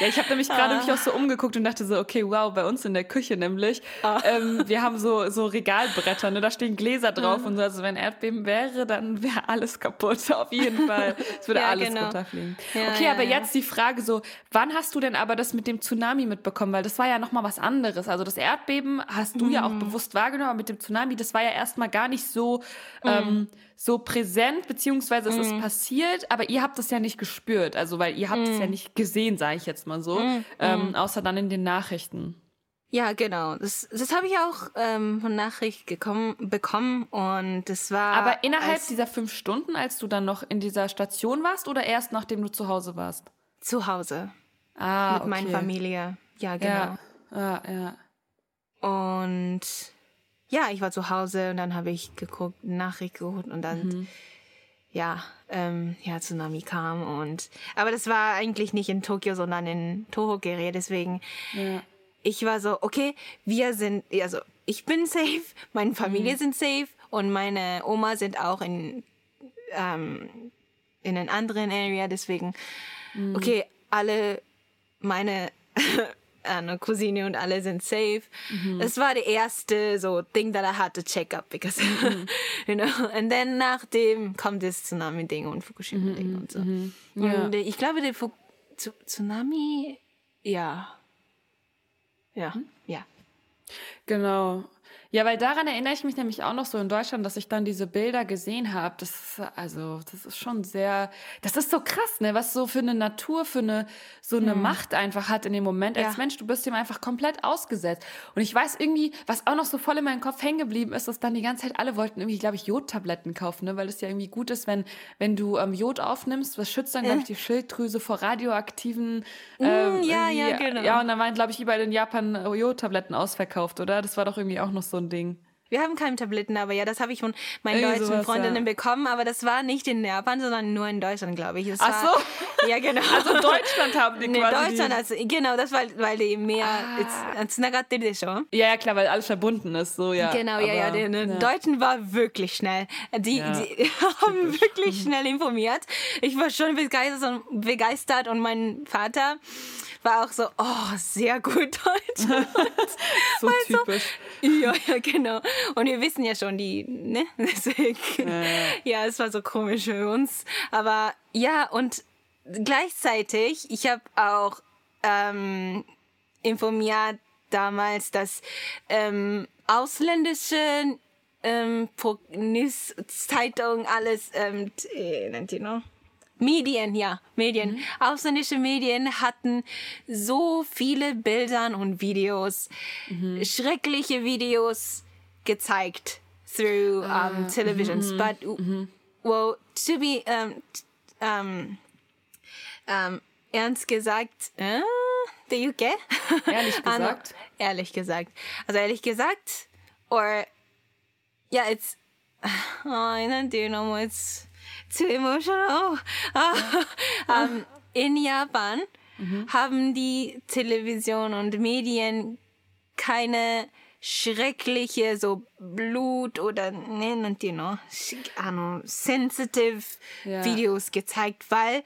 Ja, ich habe nämlich gerade ah. mich auch so umgeguckt und dachte so, okay, wow, bei uns in der Küche nämlich, ah. ähm, wir haben so, so Regalbretter, ne, da stehen Gläser drauf ah. und so, also wenn Erdbeben wäre, dann wäre alles kaputt, auf jeden Fall. Es würde ja, alles genau. runterfliegen. Ja, okay, ja, aber jetzt die Frage so, wann hast du denn aber das mit dem Tsunami mitbekommen? Weil das war ja nochmal was anderes. Also das Erdbeben hast du mhm. ja auch mhm. bewusst wahrgenommen, aber mit dem Tsunami, das war ja erstmal gar nicht so, mhm. So präsent, beziehungsweise es mhm. ist passiert, aber ihr habt es ja nicht gespürt, also weil ihr habt mhm. es ja nicht gesehen, sage ich jetzt mal so, mhm. ähm, außer dann in den Nachrichten. Ja, genau. Das, das habe ich auch ähm, von Nachricht gekommen, bekommen und das war. Aber innerhalb dieser fünf Stunden, als du dann noch in dieser Station warst oder erst nachdem du zu Hause warst? Zu Hause. Ah, Mit okay. meiner Familie. Ja, genau. Ja, ja. ja. Und ja, ich war zu Hause und dann habe ich geguckt, Nachricht geholt und dann, mhm. ja, ähm, ja, Tsunami kam und, aber das war eigentlich nicht in Tokio, sondern in Tohokere, deswegen, ja. ich war so, okay, wir sind, also, ich bin safe, meine Familie mhm. sind safe und meine Oma sind auch in, ähm, in einem anderen Area, deswegen, mhm. okay, alle meine eine Cousine und alle sind safe. Mhm. Das war der erste so Ding, that I had to check up because mhm. you know. And then nachdem kommt das Tsunami-Ding und Fukushima-Ding mhm. und so. Mhm. Ja. Und ich glaube, der Fu Tsunami, ja, ja, mhm. ja. Genau. Ja, weil daran erinnere ich mich nämlich auch noch so in Deutschland, dass ich dann diese Bilder gesehen habe. Das ist, also, das ist schon sehr, das ist so krass, ne, was so für eine Natur, für eine, so eine hm. Macht einfach hat in dem Moment. Ja. Als Mensch, du bist dem einfach komplett ausgesetzt. Und ich weiß irgendwie, was auch noch so voll in meinem Kopf hängen geblieben ist, dass dann die ganze Zeit alle wollten irgendwie, glaube ich, Jodtabletten kaufen, ne, weil es ja irgendwie gut ist, wenn, wenn du ähm, Jod aufnimmst, was schützt dann, glaube ich, die Schilddrüse vor radioaktiven, mm, ähm, ja, ja, genau. Ja, und dann waren, glaube ich, überall in Japan Jodtabletten ausverkauft, oder? Das war doch irgendwie auch noch so ein Ding. Wir haben keine Tabletten, aber ja, das habe ich von meinen Irgendwie deutschen sowas, Freundinnen ja. bekommen, aber das war nicht in Japan, sondern nur in Deutschland, glaube ich. Das Ach war, so? Ja, genau. Also Deutschland haben die nee, quasi Deutschland, also, genau, das war, weil die mehr ah. schon. Ja, ja, klar, weil alles verbunden ist, so, ja. Genau, aber, ja, ja, die, die ja. Deutschen war wirklich schnell. Die, ja. die haben wirklich schnell informiert. Ich war schon begeistert und, begeistert und mein Vater war auch so, oh, sehr gut Deutsch. so also, typisch. Ja, ja, genau. Und wir wissen ja schon die, ne? Deswegen, äh. ja, es war so komisch für uns. Aber ja, und gleichzeitig, ich habe auch ähm, informiert damals, dass ähm, ausländische ähm, Zeitungen alles, ähm, äh, nennt ihr noch? Medien, ja, Medien. Mhm. Ausländische Medien hatten so viele Bilder und Videos, mhm. schreckliche Videos gezeigt through ah, um, televisions. Mhm. But, mhm. well, to be, um, um, um, ernst gesagt, äh, the UK? Ehrlich ah, gesagt? ehrlich gesagt. Also ehrlich gesagt, or, yeah, it's, oh, I don't know, it's, too emotional. Oh. um, in Japan mhm. haben die Television und Medien keine schreckliche so Blut oder nennen die noch ano, sensitive ja. Videos gezeigt, weil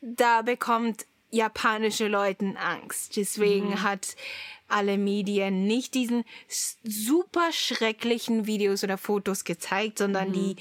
da bekommt japanische Leuten Angst. Deswegen mhm. hat alle Medien nicht diesen super schrecklichen Videos oder Fotos gezeigt, sondern mhm. die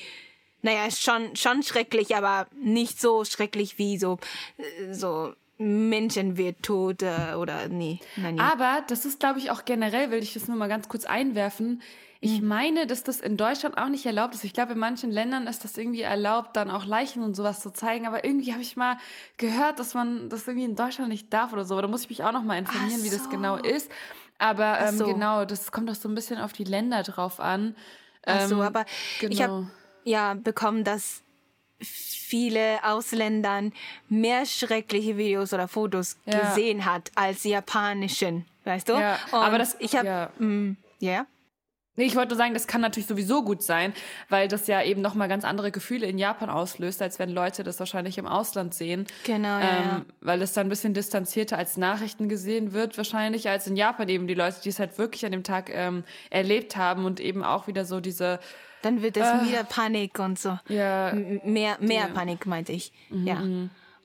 naja, ist schon, schon schrecklich, aber nicht so schrecklich wie so, äh, so Menschen wird tot äh, oder nee. Nein, nee. Aber das ist, glaube ich, auch generell, will ich das nur mal ganz kurz einwerfen. Ich mhm. meine, dass das in Deutschland auch nicht erlaubt ist. Ich glaube, in manchen Ländern ist das irgendwie erlaubt, dann auch Leichen und sowas zu zeigen. Aber irgendwie habe ich mal gehört, dass man das irgendwie in Deutschland nicht darf oder so. Da muss ich mich auch noch mal informieren, so. wie das genau ist. Aber ähm, so. genau, das kommt auch so ein bisschen auf die Länder drauf an. Ach so, ähm, aber genau. ich habe ja bekommen, dass viele Ausländern mehr schreckliche Videos oder Fotos ja. gesehen hat als japanischen, weißt du? Ja, aber das ich habe ja. Mm, yeah. Nee, ich wollte sagen, das kann natürlich sowieso gut sein, weil das ja eben nochmal ganz andere Gefühle in Japan auslöst, als wenn Leute das wahrscheinlich im Ausland sehen. Genau, ähm, ja. Weil es dann ein bisschen distanzierter als Nachrichten gesehen wird, wahrscheinlich, als in Japan eben die Leute, die es halt wirklich an dem Tag ähm, erlebt haben und eben auch wieder so diese dann wird es äh, wieder Panik und so. Ja. mehr mehr ja. Panik, meinte ich. Mhm. Ja.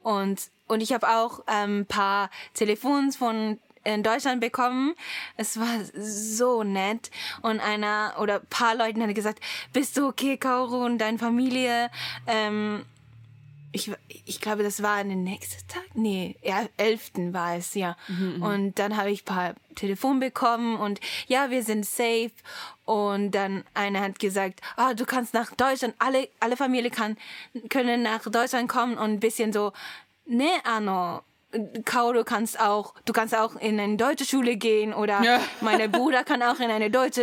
Und, und ich habe auch ein ähm, paar Telefons von in Deutschland bekommen. Es war so nett. Und einer oder paar Leuten hat gesagt, bist du okay, Kauro und deine Familie? Ähm, ich, ich glaube, das war der nächste Tag. Nee, ja, 11. war es, ja. Mhm, mhm, und dann habe ich ein paar Telefon bekommen und ja, wir sind safe. Und dann einer hat gesagt, ah, oh, du kannst nach Deutschland, alle, alle Familie kann, können nach Deutschland kommen und ein bisschen so, ne, Arno, Kau, du kannst auch, du kannst auch in eine deutsche Schule gehen oder ja. mein Bruder kann auch in eine deutsche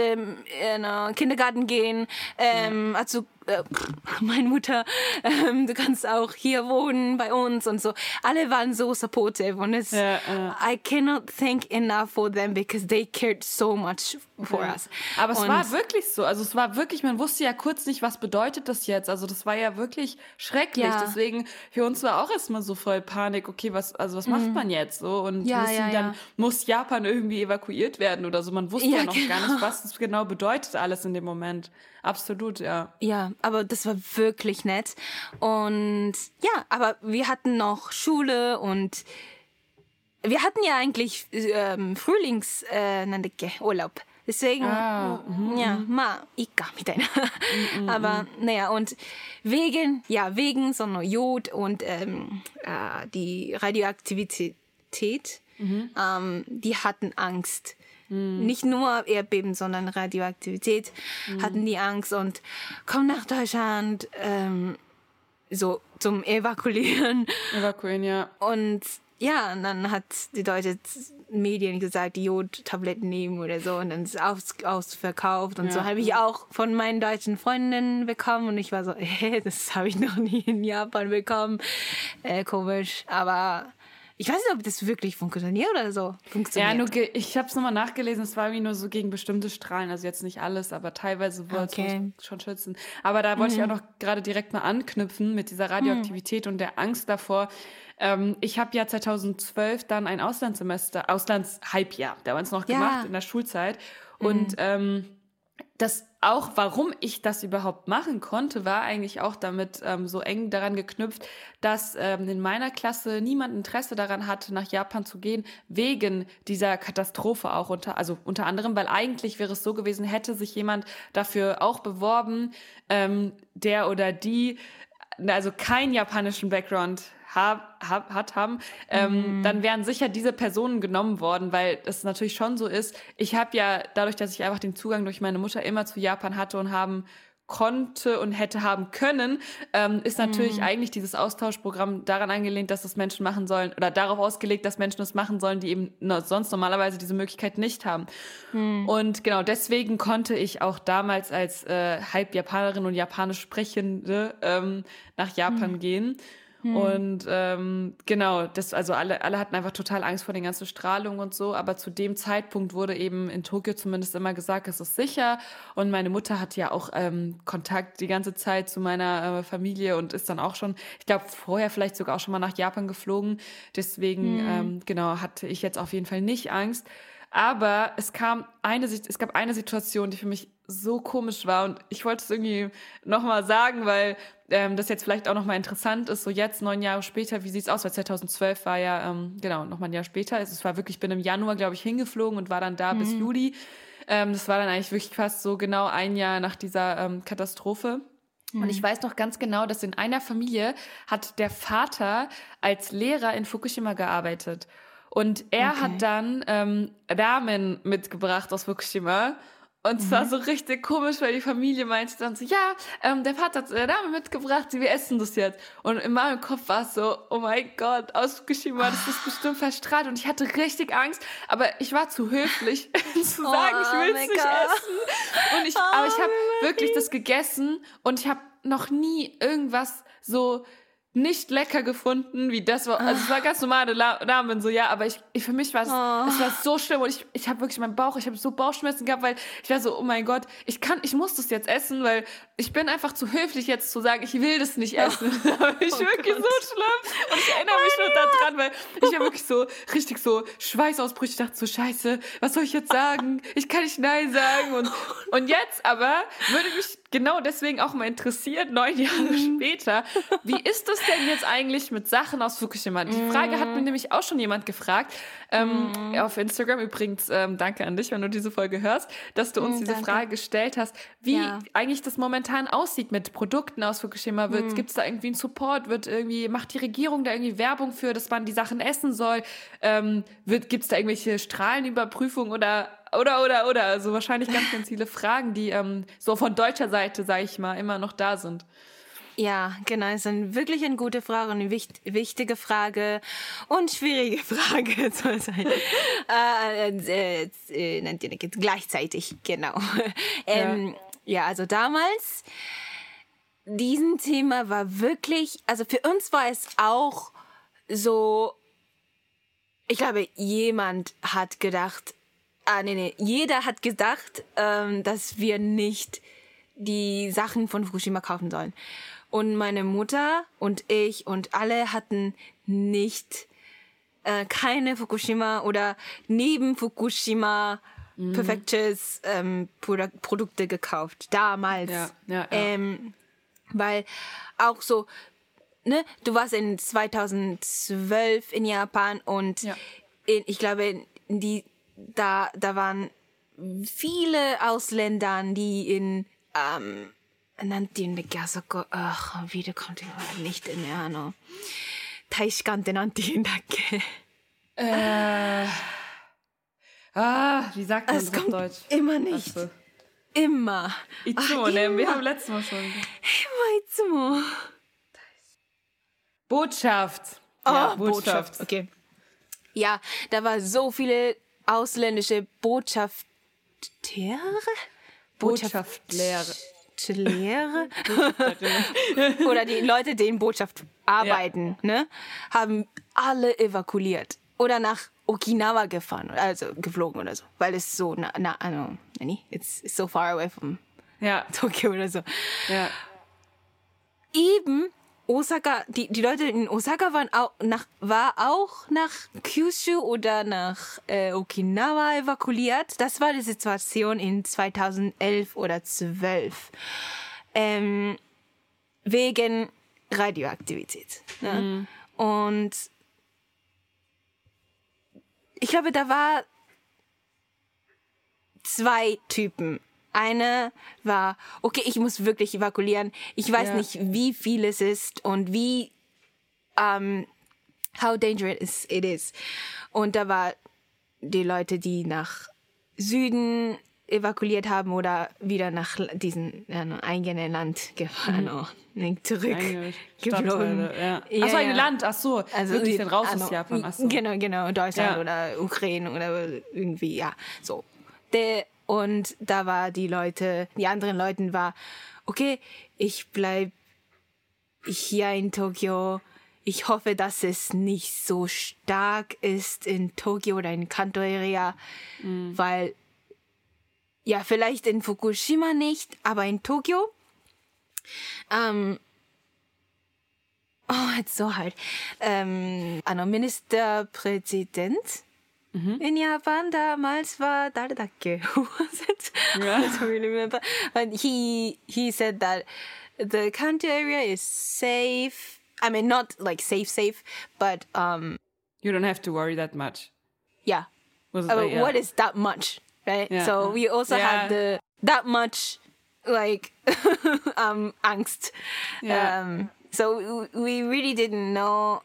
in eine Kindergarten gehen. Ähm, ja. Also äh, meine Mutter, ähm, du kannst auch hier wohnen bei uns und so. Alle waren so supportive und es, ja, ja. I cannot thank enough for them because they cared so much for ja. us. Aber es und war wirklich so. Also es war wirklich, man wusste ja kurz nicht, was bedeutet das jetzt. Also das war ja wirklich schrecklich. Deswegen für uns war auch erstmal so voll Panik. Okay, was, also was mhm. macht man jetzt so? Und müssen, dann muss Japan irgendwie evakuiert werden oder so. Man wusste ja, noch genau. gar nicht, genau. was es genau bedeutet alles in dem Moment. Absolut, ja. Ja, aber das war wirklich nett. Und ja, aber wir hatten noch Schule und wir hatten ja eigentlich ähm, Frühlings äh, Urlaub. Deswegen, ah, mm, ja, ma, ika, mit mm, Aber, naja, und wegen, ja, wegen so einer Jod und ähm, äh, die Radioaktivität, mhm. ähm, die hatten Angst. Mhm. Nicht nur Erdbeben, sondern Radioaktivität mhm. hatten die Angst und kommen nach Deutschland ähm, so zum Evakuieren. Evakuieren, ja. Und ja, und dann hat die deutsche Medien gesagt, Jodtabletten nehmen oder so und dann ist es aus, ausverkauft und ja. so habe ich auch von meinen deutschen Freundinnen bekommen und ich war so, hey, das habe ich noch nie in Japan bekommen. Äh, komisch, aber ich weiß nicht, ob das wirklich funktioniert oder so. Funktioniert. Ja, nur ich habe es nochmal nachgelesen, es war wie nur so gegen bestimmte Strahlen, also jetzt nicht alles, aber teilweise wollte okay. es schon schützen. Aber da wollte mhm. ich auch noch gerade direkt mal anknüpfen mit dieser Radioaktivität mhm. und der Angst davor. Ähm, ich habe ja 2012 dann ein Auslandssemester, Auslandshalbjahr, damals noch ja. gemacht in der Schulzeit. Und mhm. ähm, das auch, warum ich das überhaupt machen konnte, war eigentlich auch damit ähm, so eng daran geknüpft, dass ähm, in meiner Klasse niemand Interesse daran hatte, nach Japan zu gehen, wegen dieser Katastrophe auch unter, also unter anderem, weil eigentlich wäre es so gewesen, hätte sich jemand dafür auch beworben, ähm, der oder die also keinen japanischen Background hab, hab, hat, haben, ähm, mhm. dann wären sicher diese Personen genommen worden, weil es natürlich schon so ist. Ich habe ja dadurch, dass ich einfach den Zugang durch meine Mutter immer zu Japan hatte und haben konnte und hätte haben können, ähm, ist natürlich mhm. eigentlich dieses Austauschprogramm daran angelehnt, dass das Menschen machen sollen oder darauf ausgelegt, dass Menschen es machen sollen, die eben sonst normalerweise diese Möglichkeit nicht haben. Mhm. Und genau deswegen konnte ich auch damals als äh, halb Japanerin und Japanisch sprechende ähm, nach Japan mhm. gehen. Hm. Und ähm, genau, das, also alle, alle hatten einfach total Angst vor den ganzen Strahlungen und so. Aber zu dem Zeitpunkt wurde eben in Tokio zumindest immer gesagt, es ist sicher. Und meine Mutter hat ja auch ähm, Kontakt die ganze Zeit zu meiner äh, Familie und ist dann auch schon, ich glaube, vorher vielleicht sogar auch schon mal nach Japan geflogen. Deswegen, hm. ähm, genau, hatte ich jetzt auf jeden Fall nicht Angst. Aber es kam eine, es gab eine Situation, die für mich so komisch war. Und ich wollte es irgendwie nochmal sagen, weil ähm, das jetzt vielleicht auch nochmal interessant ist, so jetzt, neun Jahre später, wie sieht es aus? Weil 2012 war ja, ähm, genau, nochmal ein Jahr später. Also es war wirklich, ich bin im Januar, glaube ich, hingeflogen und war dann da mhm. bis Juli. Ähm, das war dann eigentlich wirklich fast so genau ein Jahr nach dieser ähm, Katastrophe. Mhm. Und ich weiß noch ganz genau, dass in einer Familie hat der Vater als Lehrer in Fukushima gearbeitet. Und er okay. hat dann ähm, Ramen mitgebracht aus Fukushima und es mhm. war so richtig komisch, weil die Familie meinte dann so, ja, ähm, der Vater hat äh, Dame mitgebracht, wir essen das jetzt. Und in meinem Kopf war es so, oh mein Gott, ausgeschieden das ist bestimmt verstrahlt. Und ich hatte richtig Angst, aber ich war zu höflich zu sagen, oh, ich will es nicht God. essen. Und ich, oh, aber ich habe wirklich das gegessen und ich habe noch nie irgendwas so nicht lecker gefunden, wie das war. Also es war ganz normale Ramen so, ja, aber ich, ich für mich war es, oh. es war so schlimm und ich, ich habe wirklich meinen Bauch, ich habe so Bauchschmerzen gehabt, weil ich war so, oh mein Gott, ich kann, ich muss das jetzt essen, weil ich bin einfach zu höflich jetzt zu sagen, ich will das nicht essen. Oh. ich oh wirklich Gott. so schlimm und ich erinnere mich nur daran, weil ich habe wirklich so richtig so Schweißausbrüche, ich dachte so, scheiße, was soll ich jetzt sagen? Ich kann nicht Nein sagen und, und jetzt aber würde mich genau deswegen auch mal interessiert, neun Jahre mhm. später, wie ist das denn jetzt eigentlich mit Sachen aus Fukushima? Die Frage hat mir mhm. nämlich auch schon jemand gefragt. Ähm, mhm. Auf Instagram übrigens, ähm, danke an dich, wenn du diese Folge hörst, dass du uns mhm, diese danke. Frage gestellt hast, wie ja. eigentlich das momentan aussieht mit Produkten aus Fukushima. Mhm. Gibt es da irgendwie einen Support? Wird irgendwie, macht die Regierung da irgendwie Werbung für, dass man die Sachen essen soll? Ähm, Gibt es da irgendwelche Strahlenüberprüfungen oder oder, oder, oder. Also wahrscheinlich ganz, ganz viele Fragen, die ähm, so von deutscher Seite, sage ich mal, immer noch da sind. Ja, genau. Es ist wirklich eine gute Frage und eine wicht wichtige Frage und schwierige Frage soll sein. äh, äh, äh, gleichzeitig, genau. ähm, ja. ja, also damals, diesen Thema war wirklich, also für uns war es auch so, ich glaube, jemand hat gedacht, ah, nee, nee, jeder hat gedacht, ähm, dass wir nicht die Sachen von Fukushima kaufen sollen. Und meine Mutter und ich und alle hatten nicht äh, keine Fukushima oder neben Fukushima mhm. Perfectus ähm, Produ Produkte gekauft. Damals. Ja, ja, ja. Ähm, weil auch so, ne, du warst in 2012 in Japan und ja. in, ich glaube, die, da, da waren viele Ausländer, die in ähm, nannte in der Gasoko, ach, wieder kommt ich nicht in der Ahnung. Taishkan de Nantin Dacke. Äh. Ah, wie sagt man es das auf Deutsch? Immer nicht. Immer. Itsumo, ne? Wir haben letztes Mal schon. Immer Itsumo. Botschaft. Oh, ja, Botschaft. Botschaft. Okay. Ja, da war so viele ausländische Botschaftere. Botschaftlehre. Lehre oder die Leute, die in Botschaft arbeiten, ja. ne, haben alle evakuiert oder nach Okinawa gefahren, also geflogen oder so, weil es so na, na also, it's, it's so far away from ja. Tokio oder so. Ja. Eben Osaka, die, die Leute in Osaka waren auch nach, war auch nach Kyushu oder nach äh, Okinawa evakuiert. Das war die Situation in 2011 oder 12. Ähm, wegen Radioaktivität. Ne? Mhm. Und ich glaube, da war zwei Typen eine war, okay, ich muss wirklich evakuieren. Ich weiß ja. nicht, wie viel es ist und wie, um, how dangerous it is. Und da war die Leute, die nach Süden evakuiert haben oder wieder nach diesem ja, eigenen Land gefahren mhm. zurück geflogen. Ja. Ja, Achso, ein Land, ach so, also wirklich dann raus aus Japan. Ach so. Genau, genau, Deutschland ja. oder Ukraine oder irgendwie, ja, so. Der, und da war die Leute, die anderen Leuten war, okay, ich bleib hier in Tokio. Ich hoffe, dass es nicht so stark ist in Tokio oder in Kanto Area, mhm. weil ja, vielleicht in Fukushima nicht, aber in Tokio. Ähm, oh, it's so hard. Ähm, ano Ministerpräsident in Japan damals war 誰だっけ Who was it? Yeah. I don't really remember. But he he said that the Kanto area is safe. I mean, not like safe, safe, but um, You don't have to worry that much. yeah. Was it Uh, like, yeah. What is that much, right? Yeah. So we also Yeah. had the that much like um angst. Yeah. Um, so w- we really didn't know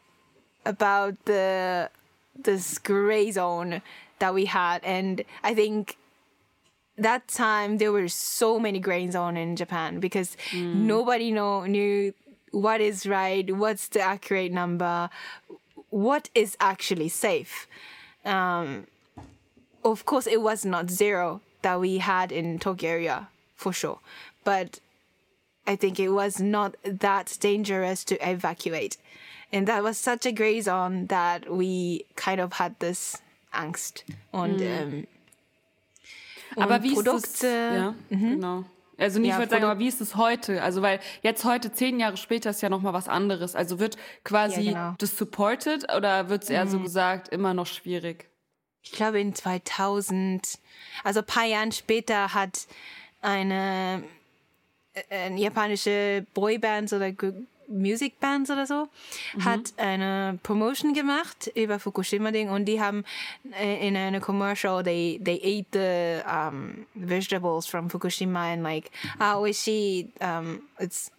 about the this gray zone that we had, and I think that time there were so many gray zone in Japan because nobody know knew what is right, what's the accurate number, what is actually safe. Um, of course, it was not zero that we had in Tokyo area for sure, but I think it was not that dangerous to evacuate. And that was such a gray zone that we kind of had this angst. Und, ähm, Aber und wie ist das? Produkte. Ja, genau. Also nicht, Ja, ich würde sagen, aber wie ist es heute? Also weil jetzt heute, zehn Jahre später, ist ja noch mal was anderes. Also wird quasi Ja, genau. Mhm. das supported oder wird es eher so gesagt, immer noch schwierig? ich glaube in 2000, also ein paar Jahren später hat eine, äh, eine japanische Boyband oder G- Musicbands oder so, hat eine Promotion gemacht über Fukushima-Ding und die haben äh, in einer Commercial, they, they ate the um, vegetables from Fukushima and like, ah, oishi, um, it's,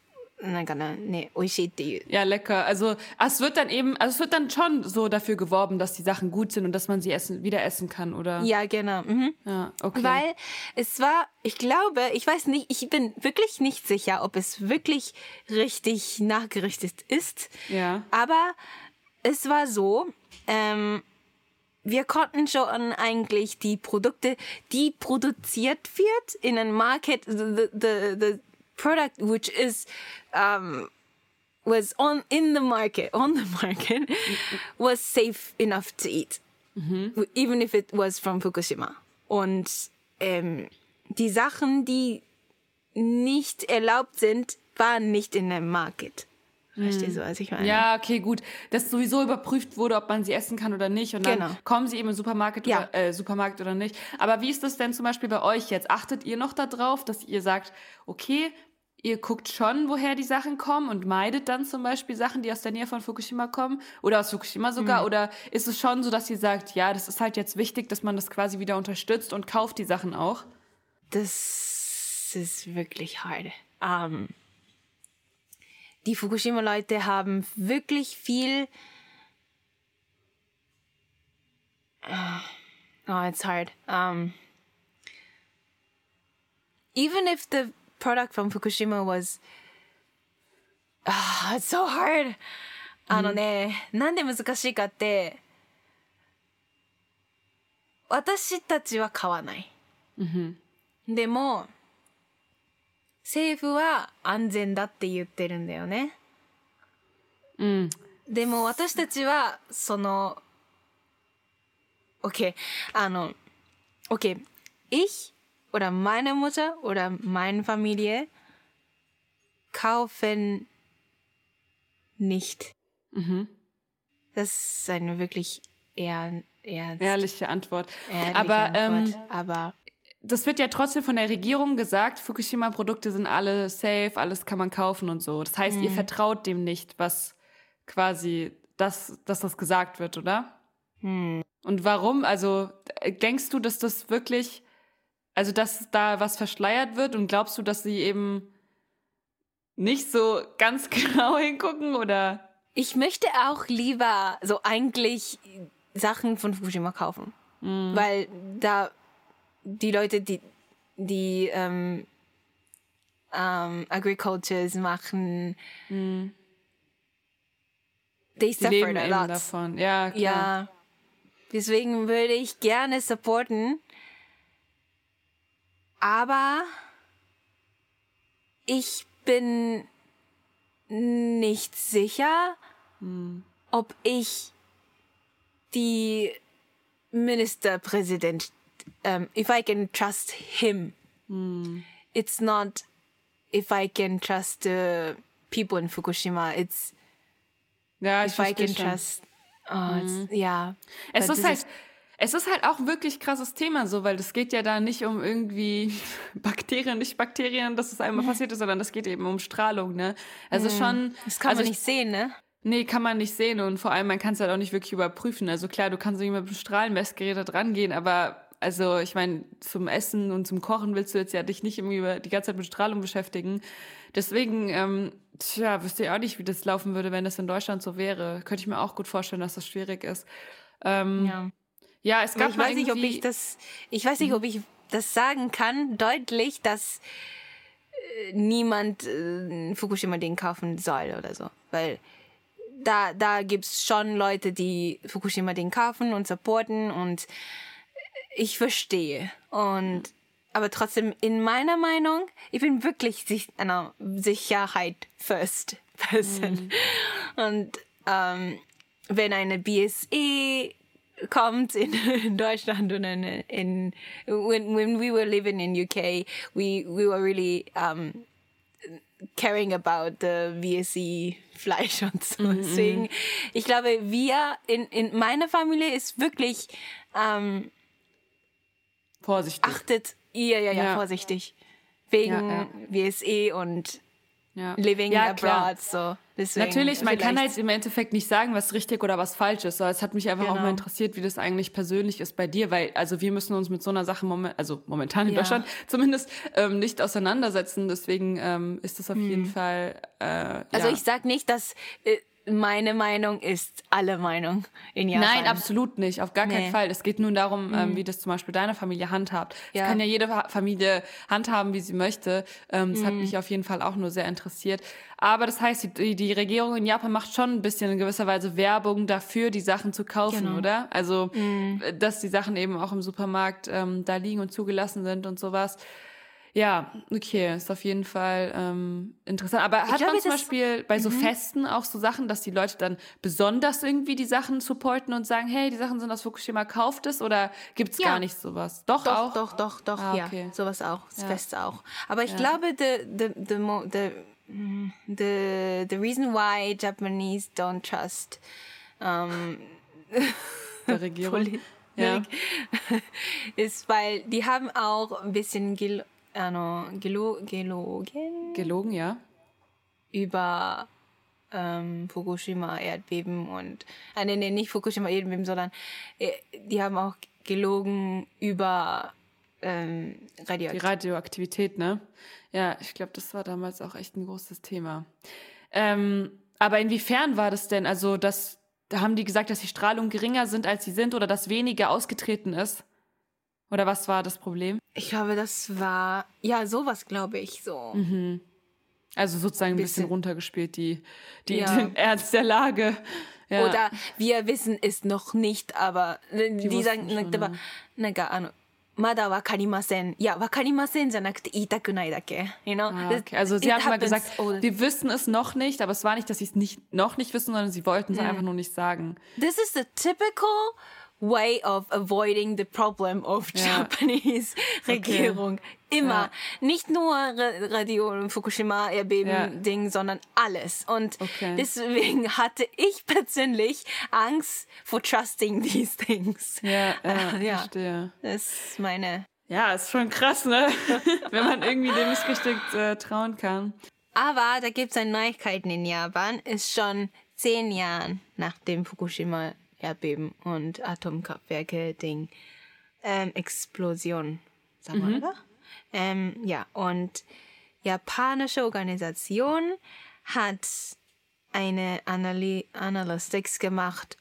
なんかな、ね、美味しいっていう。 Ja, lecker. Also ah, es wird dann eben, also es wird dann schon so dafür geworben, dass die Sachen gut sind und dass man sie essen, wieder essen kann, oder? Ja, genau. Mhm. Ja, okay. Weil es war, ich glaube, ich weiß nicht, ich bin wirklich nicht sicher, ob es wirklich richtig nachgerichtet ist. Ja. Aber es war so, ähm, wir konnten schon eigentlich die Produkte, die produziert wird in einem Market, the, the, the product which is um, was on in the market on the market was safe enough to eat, even if it was from Fukushima. Und ähm, die Sachen, die nicht erlaubt sind, waren nicht in dem Market. Verstehst du, was ich meine? Ja, okay, gut. Dass sowieso überprüft wurde, ob man sie essen kann oder nicht. Und dann Genau. kommen sie eben im Supermarkt, Ja. oder, äh, Supermarkt oder nicht. Aber wie ist das denn zum Beispiel bei euch jetzt? Achtet ihr noch darauf, dass ihr sagt, okay, ihr guckt schon, woher die Sachen kommen und meidet dann zum Beispiel Sachen, die aus der Nähe von Fukushima kommen oder aus Fukushima sogar? Mhm. Oder ist es schon so, dass ihr sagt, ja, das ist halt jetzt wichtig, dass man das quasi wieder unterstützt und kauft die Sachen auch? Das ist wirklich hart. Ähm, die Fukushima-Leute haben wirklich viel. Oh, it's hard. Um, even if the product from Fukushima was. Ah, it's so hard! あのね、なんで難しいかって、私たちは買わない。でも、 政府は安全だって言ってるんだよね。うん。でも私たちは、その、okay, あの、okay, ich oder meine Mutter oder meine Familie kaufen nicht. Das ist eine wirklich eher, eher Ehrliche Antwort. ehrliche Aber ähm, Antwort. aber das wird ja trotzdem von der Regierung gesagt, Fukushima-Produkte sind alle safe, alles kann man kaufen und so. Das heißt, ihr vertraut dem nicht, was quasi, das, dass das gesagt wird, oder? Und warum? Also denkst du, dass das wirklich, also dass da was verschleiert wird und glaubst du, dass sie eben nicht so ganz genau hingucken oder? Ich möchte auch lieber so eigentlich Sachen von Fukushima kaufen. Weil da die Leute, die, die ähm, ähm, Agricultures machen, they Die suffered leben a lot. davon. Ja, klar. Ja. Deswegen würde ich gerne supporten. Aber ich bin nicht sicher, ob ich die Ministerpräsident, um, if I can trust him. It's not if I can trust the people in Fukushima. It's Ja, ich if I can schon. trust. Oh, it's, ja. Es ist halt, Es ist halt auch wirklich krasses Thema so, weil es geht ja da nicht um irgendwie Bakterien, nicht Bakterien, dass es einmal passiert ist, sondern es geht eben um Strahlung, ne? Also Hm. schon. Das kann also man ich- nicht sehen, ne? Nee, kann man nicht sehen und vor allem, man kann es halt auch nicht wirklich überprüfen. Also klar, du kannst irgendwie mit dem Strahlenmessgerät da dran gehen, aber also ich meine, zum Essen und zum Kochen willst du jetzt ja dich nicht irgendwie über- die ganze Zeit mit Strahlung beschäftigen. Deswegen, ähm, tja, wüsste ich auch nicht, wie das laufen würde, wenn das in Deutschland so wäre. Könnte ich mir auch gut vorstellen, dass das schwierig ist. Ähm, ja. Ja. es gab ich mal weiß nicht, ob ich das, ich weiß nicht, ob ich das sagen kann, deutlich, dass äh, niemand äh, Fukushima-Ding kaufen soll oder so. Weil da, da gibt's schon Leute, die Fukushima-Ding kaufen und supporten und ich verstehe. Und, aber trotzdem, in meiner Meinung, ich bin wirklich sich, einer Sicherheit first person. Und ähm, wenn eine BSE kommt in, in Deutschland und in, in when, when we were living in UK, we, we were really um, caring about the VSE Fleisch und so. Deswegen, ich glaube, wir in, in meiner Familie ist wirklich ähm, vorsichtig. achtet ihr ja, ja, Ja. vorsichtig wegen Ja, VSE und ja. living ja, abroad. klar. So. Deswegen Natürlich, man kann halt im Endeffekt nicht sagen, was richtig oder was falsch ist. Aber es hat mich einfach auch Genau. mal interessiert, wie das eigentlich persönlich ist bei dir, weil also wir müssen uns mit so einer Sache moment, also momentan in Ja. Deutschland zumindest ähm, nicht auseinandersetzen. Deswegen ähm, ist das auf jeden Fall. Äh, Also ja. ich sag nicht, dass äh, meine Meinung ist alle Meinung in Japan. Nein, absolut nicht, auf gar keinen Nee. Mhm. Fall. Es geht nur darum, ähm, wie das zum Beispiel deine Familie handhabt. Es Ja. kann ja jede Fa- Familie handhaben, wie sie möchte. Ähm, das Mhm. hat mich auf jeden Fall auch nur sehr interessiert. Aber das heißt, die, die Regierung in Japan macht schon ein bisschen in gewisser Weise Werbung dafür, die Sachen zu kaufen, Genau. oder? Also, Mhm. dass die Sachen eben auch im Supermarkt ähm, da liegen und zugelassen sind und sowas. Ja, okay, ist auf jeden Fall ähm, interessant. Aber hat glaube, man zum Beispiel bei so Mhm. Festen auch so Sachen, dass die Leute dann besonders irgendwie die Sachen supporten und sagen, hey, die Sachen sind aus Fukushima, kauft es oder gibt's Ja. gar nicht sowas? Doch, Doch, auch. doch, doch, doch, Ah, ja. okay. Sowas auch, das Ja. Fest auch. Aber ich glaube, the, the, the, the, mm, the, the reason why Japanese don't trust um, der Regierung. Ja. ist, weil die haben auch ein bisschen gel, ano, gelo, gelogen Gelogen, ja. über ähm, Fukushima Erdbeben und äh, nee, nee, nicht Fukushima Erdbeben, sondern äh, die haben auch gelogen über ähm, Die Radioaktivität. Radioaktivität, ne? Ja, ich glaube, das war damals auch echt ein großes Thema. Ähm, aber inwiefern war das denn? Also, das, da haben die gesagt, dass die Strahlung geringer sind, als sie sind oder dass weniger ausgetreten ist? Oder was war das Problem? Ich glaube, das war, ja, sowas glaube ich so. Also sozusagen ein bisschen, Bisschen. runtergespielt, die, die, Ja. den Ernst der Lage. Ja. Oder wir wissen es noch nicht, aber äh, die, wussten sagen, schon, 例えば、なんかあの、まだわかりません。いや、わかりませんじゃなくて言いたくないだけ。You know? Ah, This- okay. Also sie it haben mal happens gesagt, all the- wir wissen es noch nicht, aber es war nicht, dass sie es nicht noch nicht wissen, sondern sie wollten es einfach nur nicht sagen. This is the typical way of avoiding the problem of Ja. Japanese Regierung. Immer. Nicht nur Ra- Radio Fukushima Erdbeben Ja. Ding, sondern alles. Und Okay. deswegen hatte ich persönlich Angst for trusting these things. Ja, ja, Ja. verstehe. Das ist meine. Ja, ist schon krass, ne? Wenn man irgendwie dem missgestickt äh, trauen kann. Aber da gibt es eine Neuigkeiten in Japan. Ist schon zehn Jahre nach dem Fukushima Erdbeben und Atomkraftwerke Ding ähm, Explosion, sagen wir, oder? Ähm, ja, und japanische Organisation hat eine Analy Analytics gemacht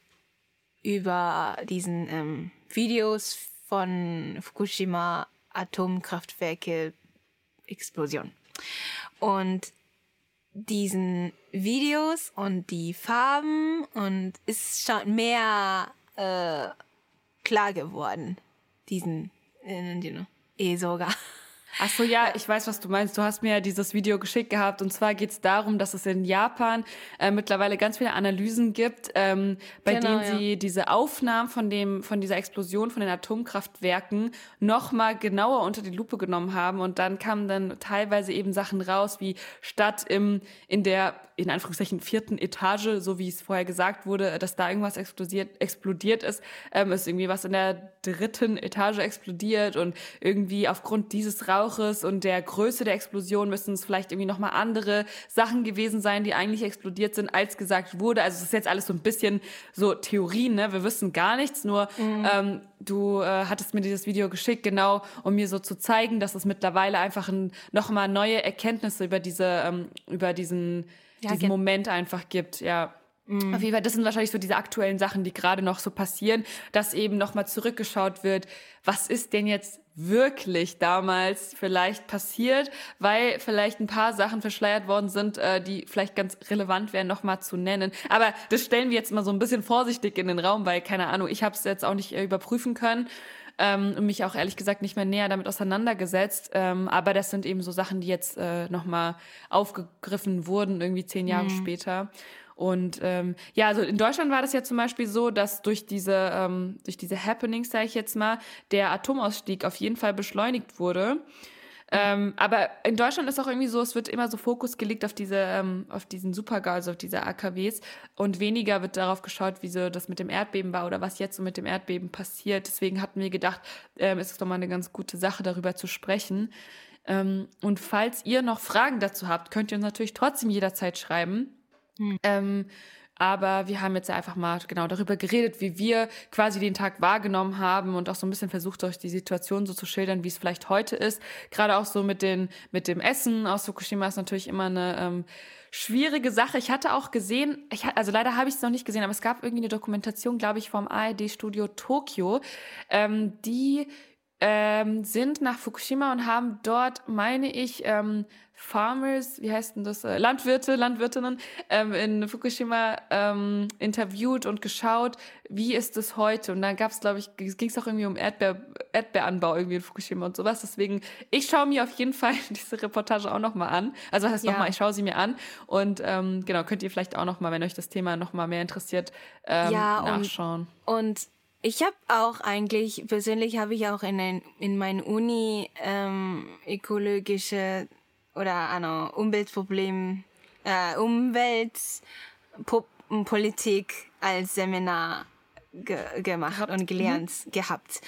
über diesen ähm, Videos von Fukushima Atomkraftwerke Explosion. Und diesen Videos und die Farben und ist schon mehr äh, klar geworden. Diesen, äh, you know, eh sogar. Ach so, ja, ich weiß, was du meinst. Du hast mir ja dieses Video geschickt gehabt. Und zwar geht es darum, dass es in Japan äh, mittlerweile ganz viele Analysen gibt, ähm, bei genau, denen sie diese Aufnahmen von, dem, von dieser Explosion von den Atomkraftwerken nochmal genauer unter die Lupe genommen haben. Und dann kamen dann teilweise eben Sachen raus, wie statt im, in der, in Anführungszeichen, vierten Etage, so wie es vorher gesagt wurde, dass da irgendwas explodiert, explodiert ist, ähm, ist irgendwie was in der dritten Etage explodiert und irgendwie aufgrund dieses Rauchs Rauches und der Größe der Explosion müssen es vielleicht irgendwie nochmal andere Sachen gewesen sein, die eigentlich explodiert sind, als gesagt wurde. Also es ist jetzt alles so ein bisschen so Theorien, ne? Wir wissen gar nichts, nur mhm. ähm, du äh, hattest mir dieses Video geschickt, genau, um mir so zu zeigen, dass es mittlerweile einfach ein, nochmal neue Erkenntnisse über diese, ähm, über diesen, ja, diesen Moment einfach gibt, ja. Mhm. Auf jeden Fall, das sind wahrscheinlich so diese aktuellen Sachen, die gerade noch so passieren, dass eben nochmal zurückgeschaut wird, was ist denn jetzt wirklich damals vielleicht passiert, weil vielleicht ein paar Sachen verschleiert worden sind, äh, die vielleicht ganz relevant wären, nochmal zu nennen. Aber das stellen wir jetzt mal so ein bisschen vorsichtig in den Raum, weil, keine Ahnung, ich habe es jetzt auch nicht äh, überprüfen können ähm, und mich auch ehrlich gesagt nicht mehr näher damit auseinandergesetzt. Ähm, aber das sind eben so Sachen, die jetzt äh, nochmal aufgegriffen wurden, irgendwie zehn Jahre mhm. später. Und ähm, ja, also in Deutschland war das ja zum Beispiel so, dass durch diese, ähm, durch diese Happenings, sage ich jetzt mal, der Atomausstieg auf jeden Fall beschleunigt wurde. Ähm, aber in Deutschland ist auch irgendwie so, es wird immer so Fokus gelegt auf diese, ähm, auf diesen Supergas, also auf diese AKWs und weniger wird darauf geschaut, wie so das mit dem Erdbeben war oder was jetzt so mit dem Erdbeben passiert. Deswegen hatten wir gedacht, ähm, ist es doch mal eine ganz gute Sache, darüber zu sprechen. Ähm, und falls ihr noch Fragen dazu habt, könnt ihr uns natürlich trotzdem jederzeit schreiben. Hm. Ähm, aber wir haben jetzt einfach mal genau darüber geredet, wie wir quasi den Tag wahrgenommen haben und auch so ein bisschen versucht, euch die Situation so zu schildern, wie es vielleicht heute ist. Gerade auch so mit, den, mit dem Essen aus Fukushima ist natürlich immer eine ähm, schwierige Sache. Ich hatte auch gesehen, ich, also leider habe ich es noch nicht gesehen, aber es gab irgendwie eine Dokumentation, glaube ich, vom ARD-Studio Tokio, ähm, die ähm, sind nach Fukushima und haben dort, meine ich, ähm, Farmers, wie heißt denn das, äh, Landwirte, Landwirtinnen ähm, in Fukushima ähm, interviewt und geschaut, wie ist es heute. Und dann gab es, glaube ich, ging es auch irgendwie um Erdbeer, Erdbeeranbau irgendwie in Fukushima und sowas. Deswegen, ich schaue mir auf jeden Fall diese Reportage auch nochmal an. Also das heißt ja. nochmal, ich schaue sie mir an. Und ähm, genau, könnt ihr vielleicht auch nochmal, wenn euch das Thema nochmal mehr interessiert, ähm, ja, nachschauen. Und, und ich habe auch eigentlich, persönlich habe ich auch in, ein, in mein Uni ähm, ökologische oder ano, Umweltproblem, äh, Umweltpolitik als Seminar ge gemacht gehabt. und gelernt mhm. gehabt.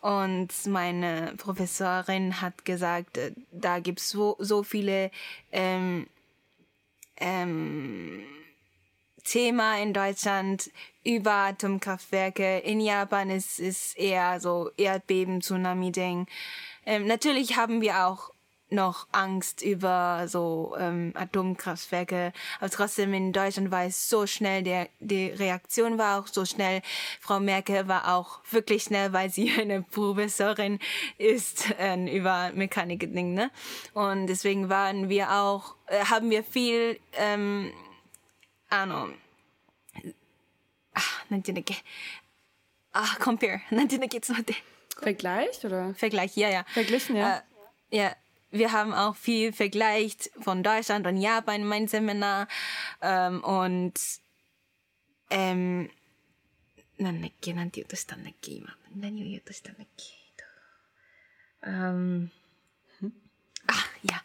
Und meine Professorin hat gesagt, äh, da gibt's so, so viele ähm, ähm, Thema in Deutschland über Atomkraftwerke. In Japan ist es eher so Erdbeben, Tsunami-Ding. Ähm, natürlich haben wir auch noch Angst über so ähm, Atomkraftwerke. Aber trotzdem in Deutschland war es so schnell, der, die Reaktion war auch so schnell. Frau Merkel war auch wirklich schnell, weil sie eine Professorin ist äh, über Mechanik Ne? Und deswegen waren wir auch, äh, haben wir viel ähm, あの、あ、なんていうんだっけ。あ、compare. なんていうんだっけ、ちょっと待って。Vergleich oder? Vergleich, ja, ja. Verglichen, ja. Äh, ja, wir haben auch viel vergleicht von Deutschland und Japan in meinem Seminar. Ähm, und, ähm, なんだっけなんて言おうとしたんだっけ今。何を言おうとしたんだっけ ähm, Ah, ja.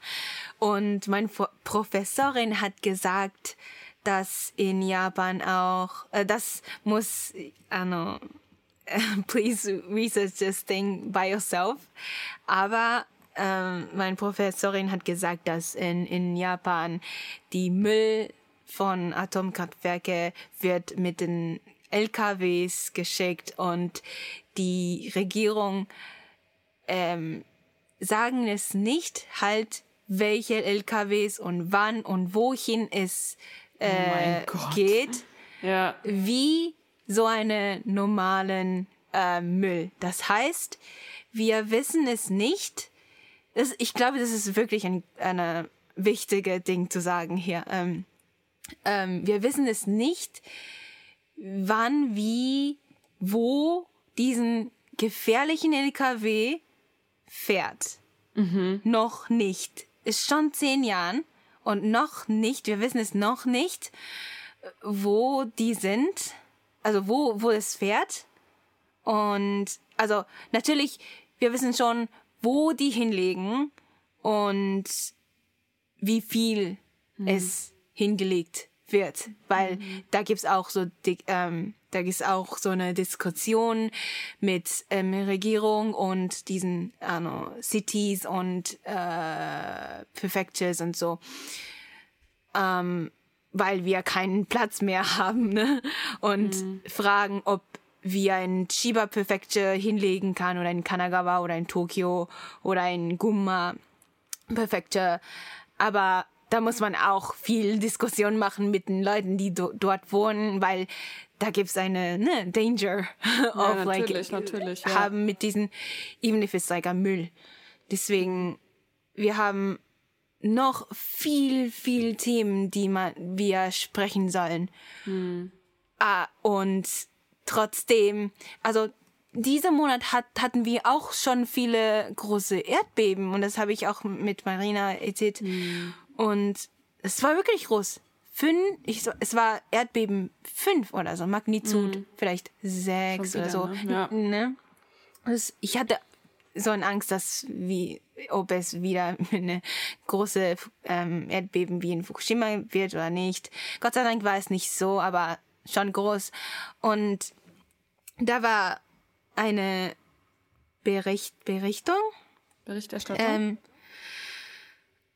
Und meine Professorin hat gesagt, dass in Japan auch, äh, das muss, ano, please research this thing by yourself. Aber ähm, meine Professorin hat gesagt, dass in, in Japan die Müll von Atomkraftwerke wird mit den LKWs geschickt und die Regierung ähm, sagen es nicht halt, welche LKWs und wann und wohin es Oh äh, oh geht, ja. wie so einen normalen äh, Müll. Das heißt, wir wissen es nicht. Das, ich glaube, das ist wirklich ein eine wichtige Ding zu sagen hier. Ähm, ähm, wir wissen es nicht, wann, wie, wo diesen gefährlichen LKW fährt. mhm. noch nicht. Ist schon zehn Jahren und noch nicht, wir wissen es noch nicht, wo die sind, also wo, wo es fährt. Und also natürlich, wir wissen schon, wo die hinlegen und wie viel mhm. es hingelegt wird, weil mhm. da gibt's auch so ähm, da gibt's auch so eine Diskussion mit ähm, Regierung und diesen ano, Cities und äh, Prefectures und so, ähm, weil wir keinen Platz mehr haben ne? und mhm. fragen, ob wie ein Chiba Prefecture hinlegen kann oder ein Kanagawa oder ein Tokio oder ein Gunma Prefecture. Aber da muss man auch viel Diskussion machen mit den Leuten, die do dort wohnen, weil da gibt's eine ne, Danger ja, of natürlich, like natürlich, ja. haben mit diesen, even if it's like a Müll. Deswegen, wir haben noch viel, viel Themen, die man, wir sprechen sollen. Hm. Ah, und trotzdem, also dieser Monat hat, hatten wir auch schon viele große Erdbeben und das habe ich auch mit Marina erzählt. Mhm. Und es war wirklich groß. Fünf, ich, es war Erdbeben fünf oder so, Magnitude mhm. vielleicht sechs wieder, oder so. Ne? Ja. Ne? Das, ich hatte so eine Angst, dass wie ob es wieder eine große ähm, Erdbeben wie in Fukushima wird oder nicht. Gott sei Dank war es nicht so, aber schon groß. Und da war eine Bericht, Berichtung. Berichterstattung. Ähm,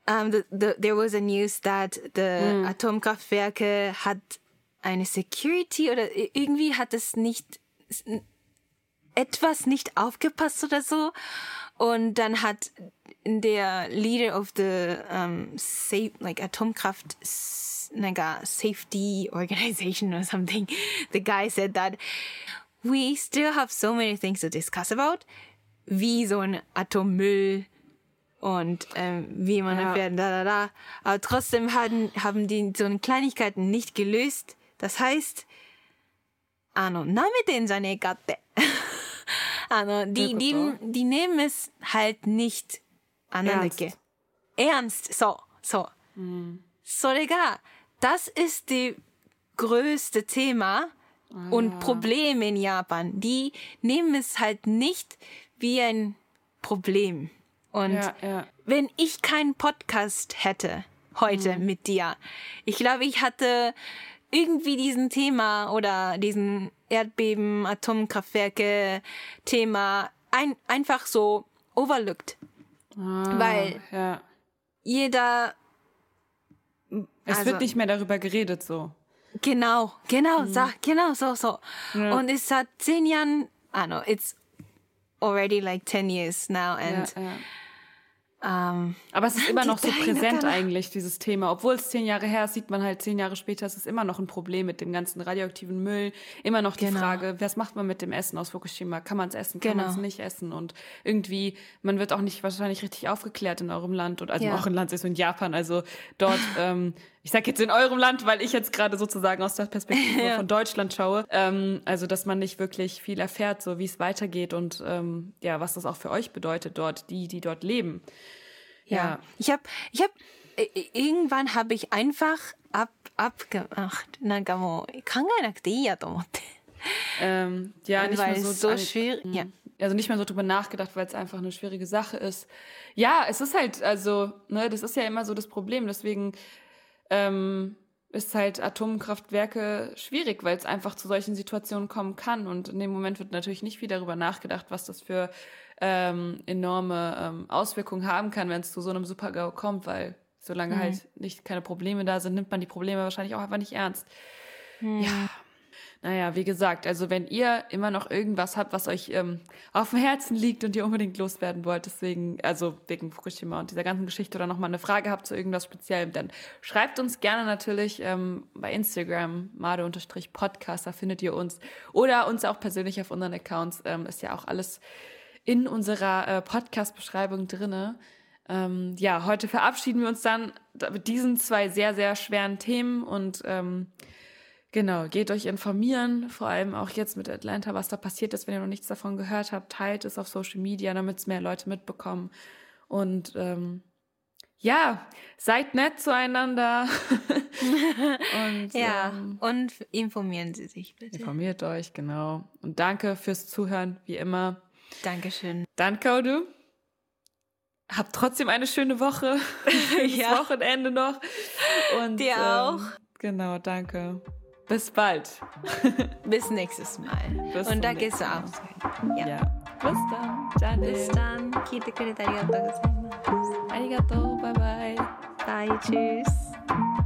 um, the, the, there was a news that the mm. Atomkraftwerke hat eine Security oder irgendwie hat es nicht etwas nicht aufgepasst oder so und dann hat der Leader of the um, safe like Atomkraft like a safety organization or something the guy said that we still have so many things to discuss about, wie so ein Atommüll und ähm, wie man ja. werden, da, da, da. Aber trotzdem haben, haben die so eine Kleinigkeiten nicht gelöst. Das heißt, あの、舐めてんじゃねえかって。あの、die, die, die nehmen es halt nicht, あ、なんだっけ Ernst, so, so. Mhm. それが、das ist die größte Thema, und Probleme in Japan, die nehmen es halt nicht wie ein Problem. Und ja, ja. wenn ich keinen Podcast hätte heute mhm. mit dir, ich glaube, ich hatte irgendwie diesen Thema oder diesen Erdbeben, Atomkraftwerke Thema ein, einfach so overlooked. Ah, Weil ja. jeder es also, wird nicht mehr darüber geredet so. Genau, genau, mhm. sag, genau, so, so. Ja. Und es hat zehn Jahren, I know, it's already like 10 years now and ja, ja. Ähm, Aber es ist immer noch so präsent eigentlich, dieses Thema. Obwohl es zehn Jahre her ist, sieht man halt zehn Jahre später, es ist immer noch ein Problem mit dem ganzen radioaktiven Müll. Immer noch die genau. Frage, was macht man mit dem Essen aus Fukushima? Kann man es essen, kann genau. man es nicht essen? Und irgendwie, man wird auch nicht wahrscheinlich richtig aufgeklärt in eurem Land. Und also ja. auch in Land ist in Japan. Also dort, ähm, ich sag jetzt in eurem Land, weil ich jetzt gerade sozusagen aus der Perspektive ja. von Deutschland schaue. Ähm, also, dass man nicht wirklich viel erfährt, so wie es weitergeht und ähm, ja, was das auch für euch bedeutet dort, die, die dort leben. Ja. ja. Ich habe, ich habe, irgendwann habe ich einfach ab, abgemacht. なんかもう考えなくていいやと思って。Ähm, ja, nicht weil mehr so, so schwierig. Ja. Also nicht mehr so drüber nachgedacht, weil es einfach eine schwierige Sache ist. Ja, es ist halt, also, ne, das ist ja immer so das Problem. Deswegen ähm, ist halt Atomkraftwerke schwierig, weil es einfach zu solchen Situationen kommen kann. Und in dem Moment wird natürlich nicht viel darüber nachgedacht, was das für ähm, enorme ähm, Auswirkungen haben kann, wenn es zu so einem Super-GAU kommt, weil solange mhm. halt nicht keine Probleme da sind, nimmt man die Probleme wahrscheinlich auch einfach nicht ernst. Mhm. Ja. Naja, wie gesagt, also wenn ihr immer noch irgendwas habt, was euch ähm, auf dem Herzen liegt und ihr unbedingt loswerden wollt, deswegen, also wegen Fukushima und dieser ganzen Geschichte oder nochmal eine Frage habt zu irgendwas Speziellem, dann schreibt uns gerne natürlich ähm, bei Instagram, made-podcast, da findet ihr uns. Oder uns auch persönlich auf unseren Accounts, ähm, ist ja auch alles in unserer äh, Podcast-Beschreibung drinne. Ähm, ja, heute verabschieden wir uns dann mit diesen zwei sehr, sehr schweren Themen und ähm, genau, geht euch informieren, vor allem auch jetzt mit Atlanta, was da passiert ist, wenn ihr noch nichts davon gehört habt, teilt es auf Social Media, damit es mehr Leute mitbekommen. Und ähm, ja, seid nett zueinander. und, ja, ähm, und informieren Sie sich bitte. Informiert euch, genau. Und danke fürs Zuhören, wie immer. Dankeschön. Danke, Odu. Hab trotzdem eine schöne Woche. Ja. Wochenende noch. Und, Dir ähm, auch. Ähm, genau, danke. Bis bald. Bis nächstes Mal. Bis Und da gehst du auch. Ja. ja. Bis dann. Jane. Bis dann. Kite kurete arigatou gozaimasu. Arigatou. Bye bye. Bye. Tschüss.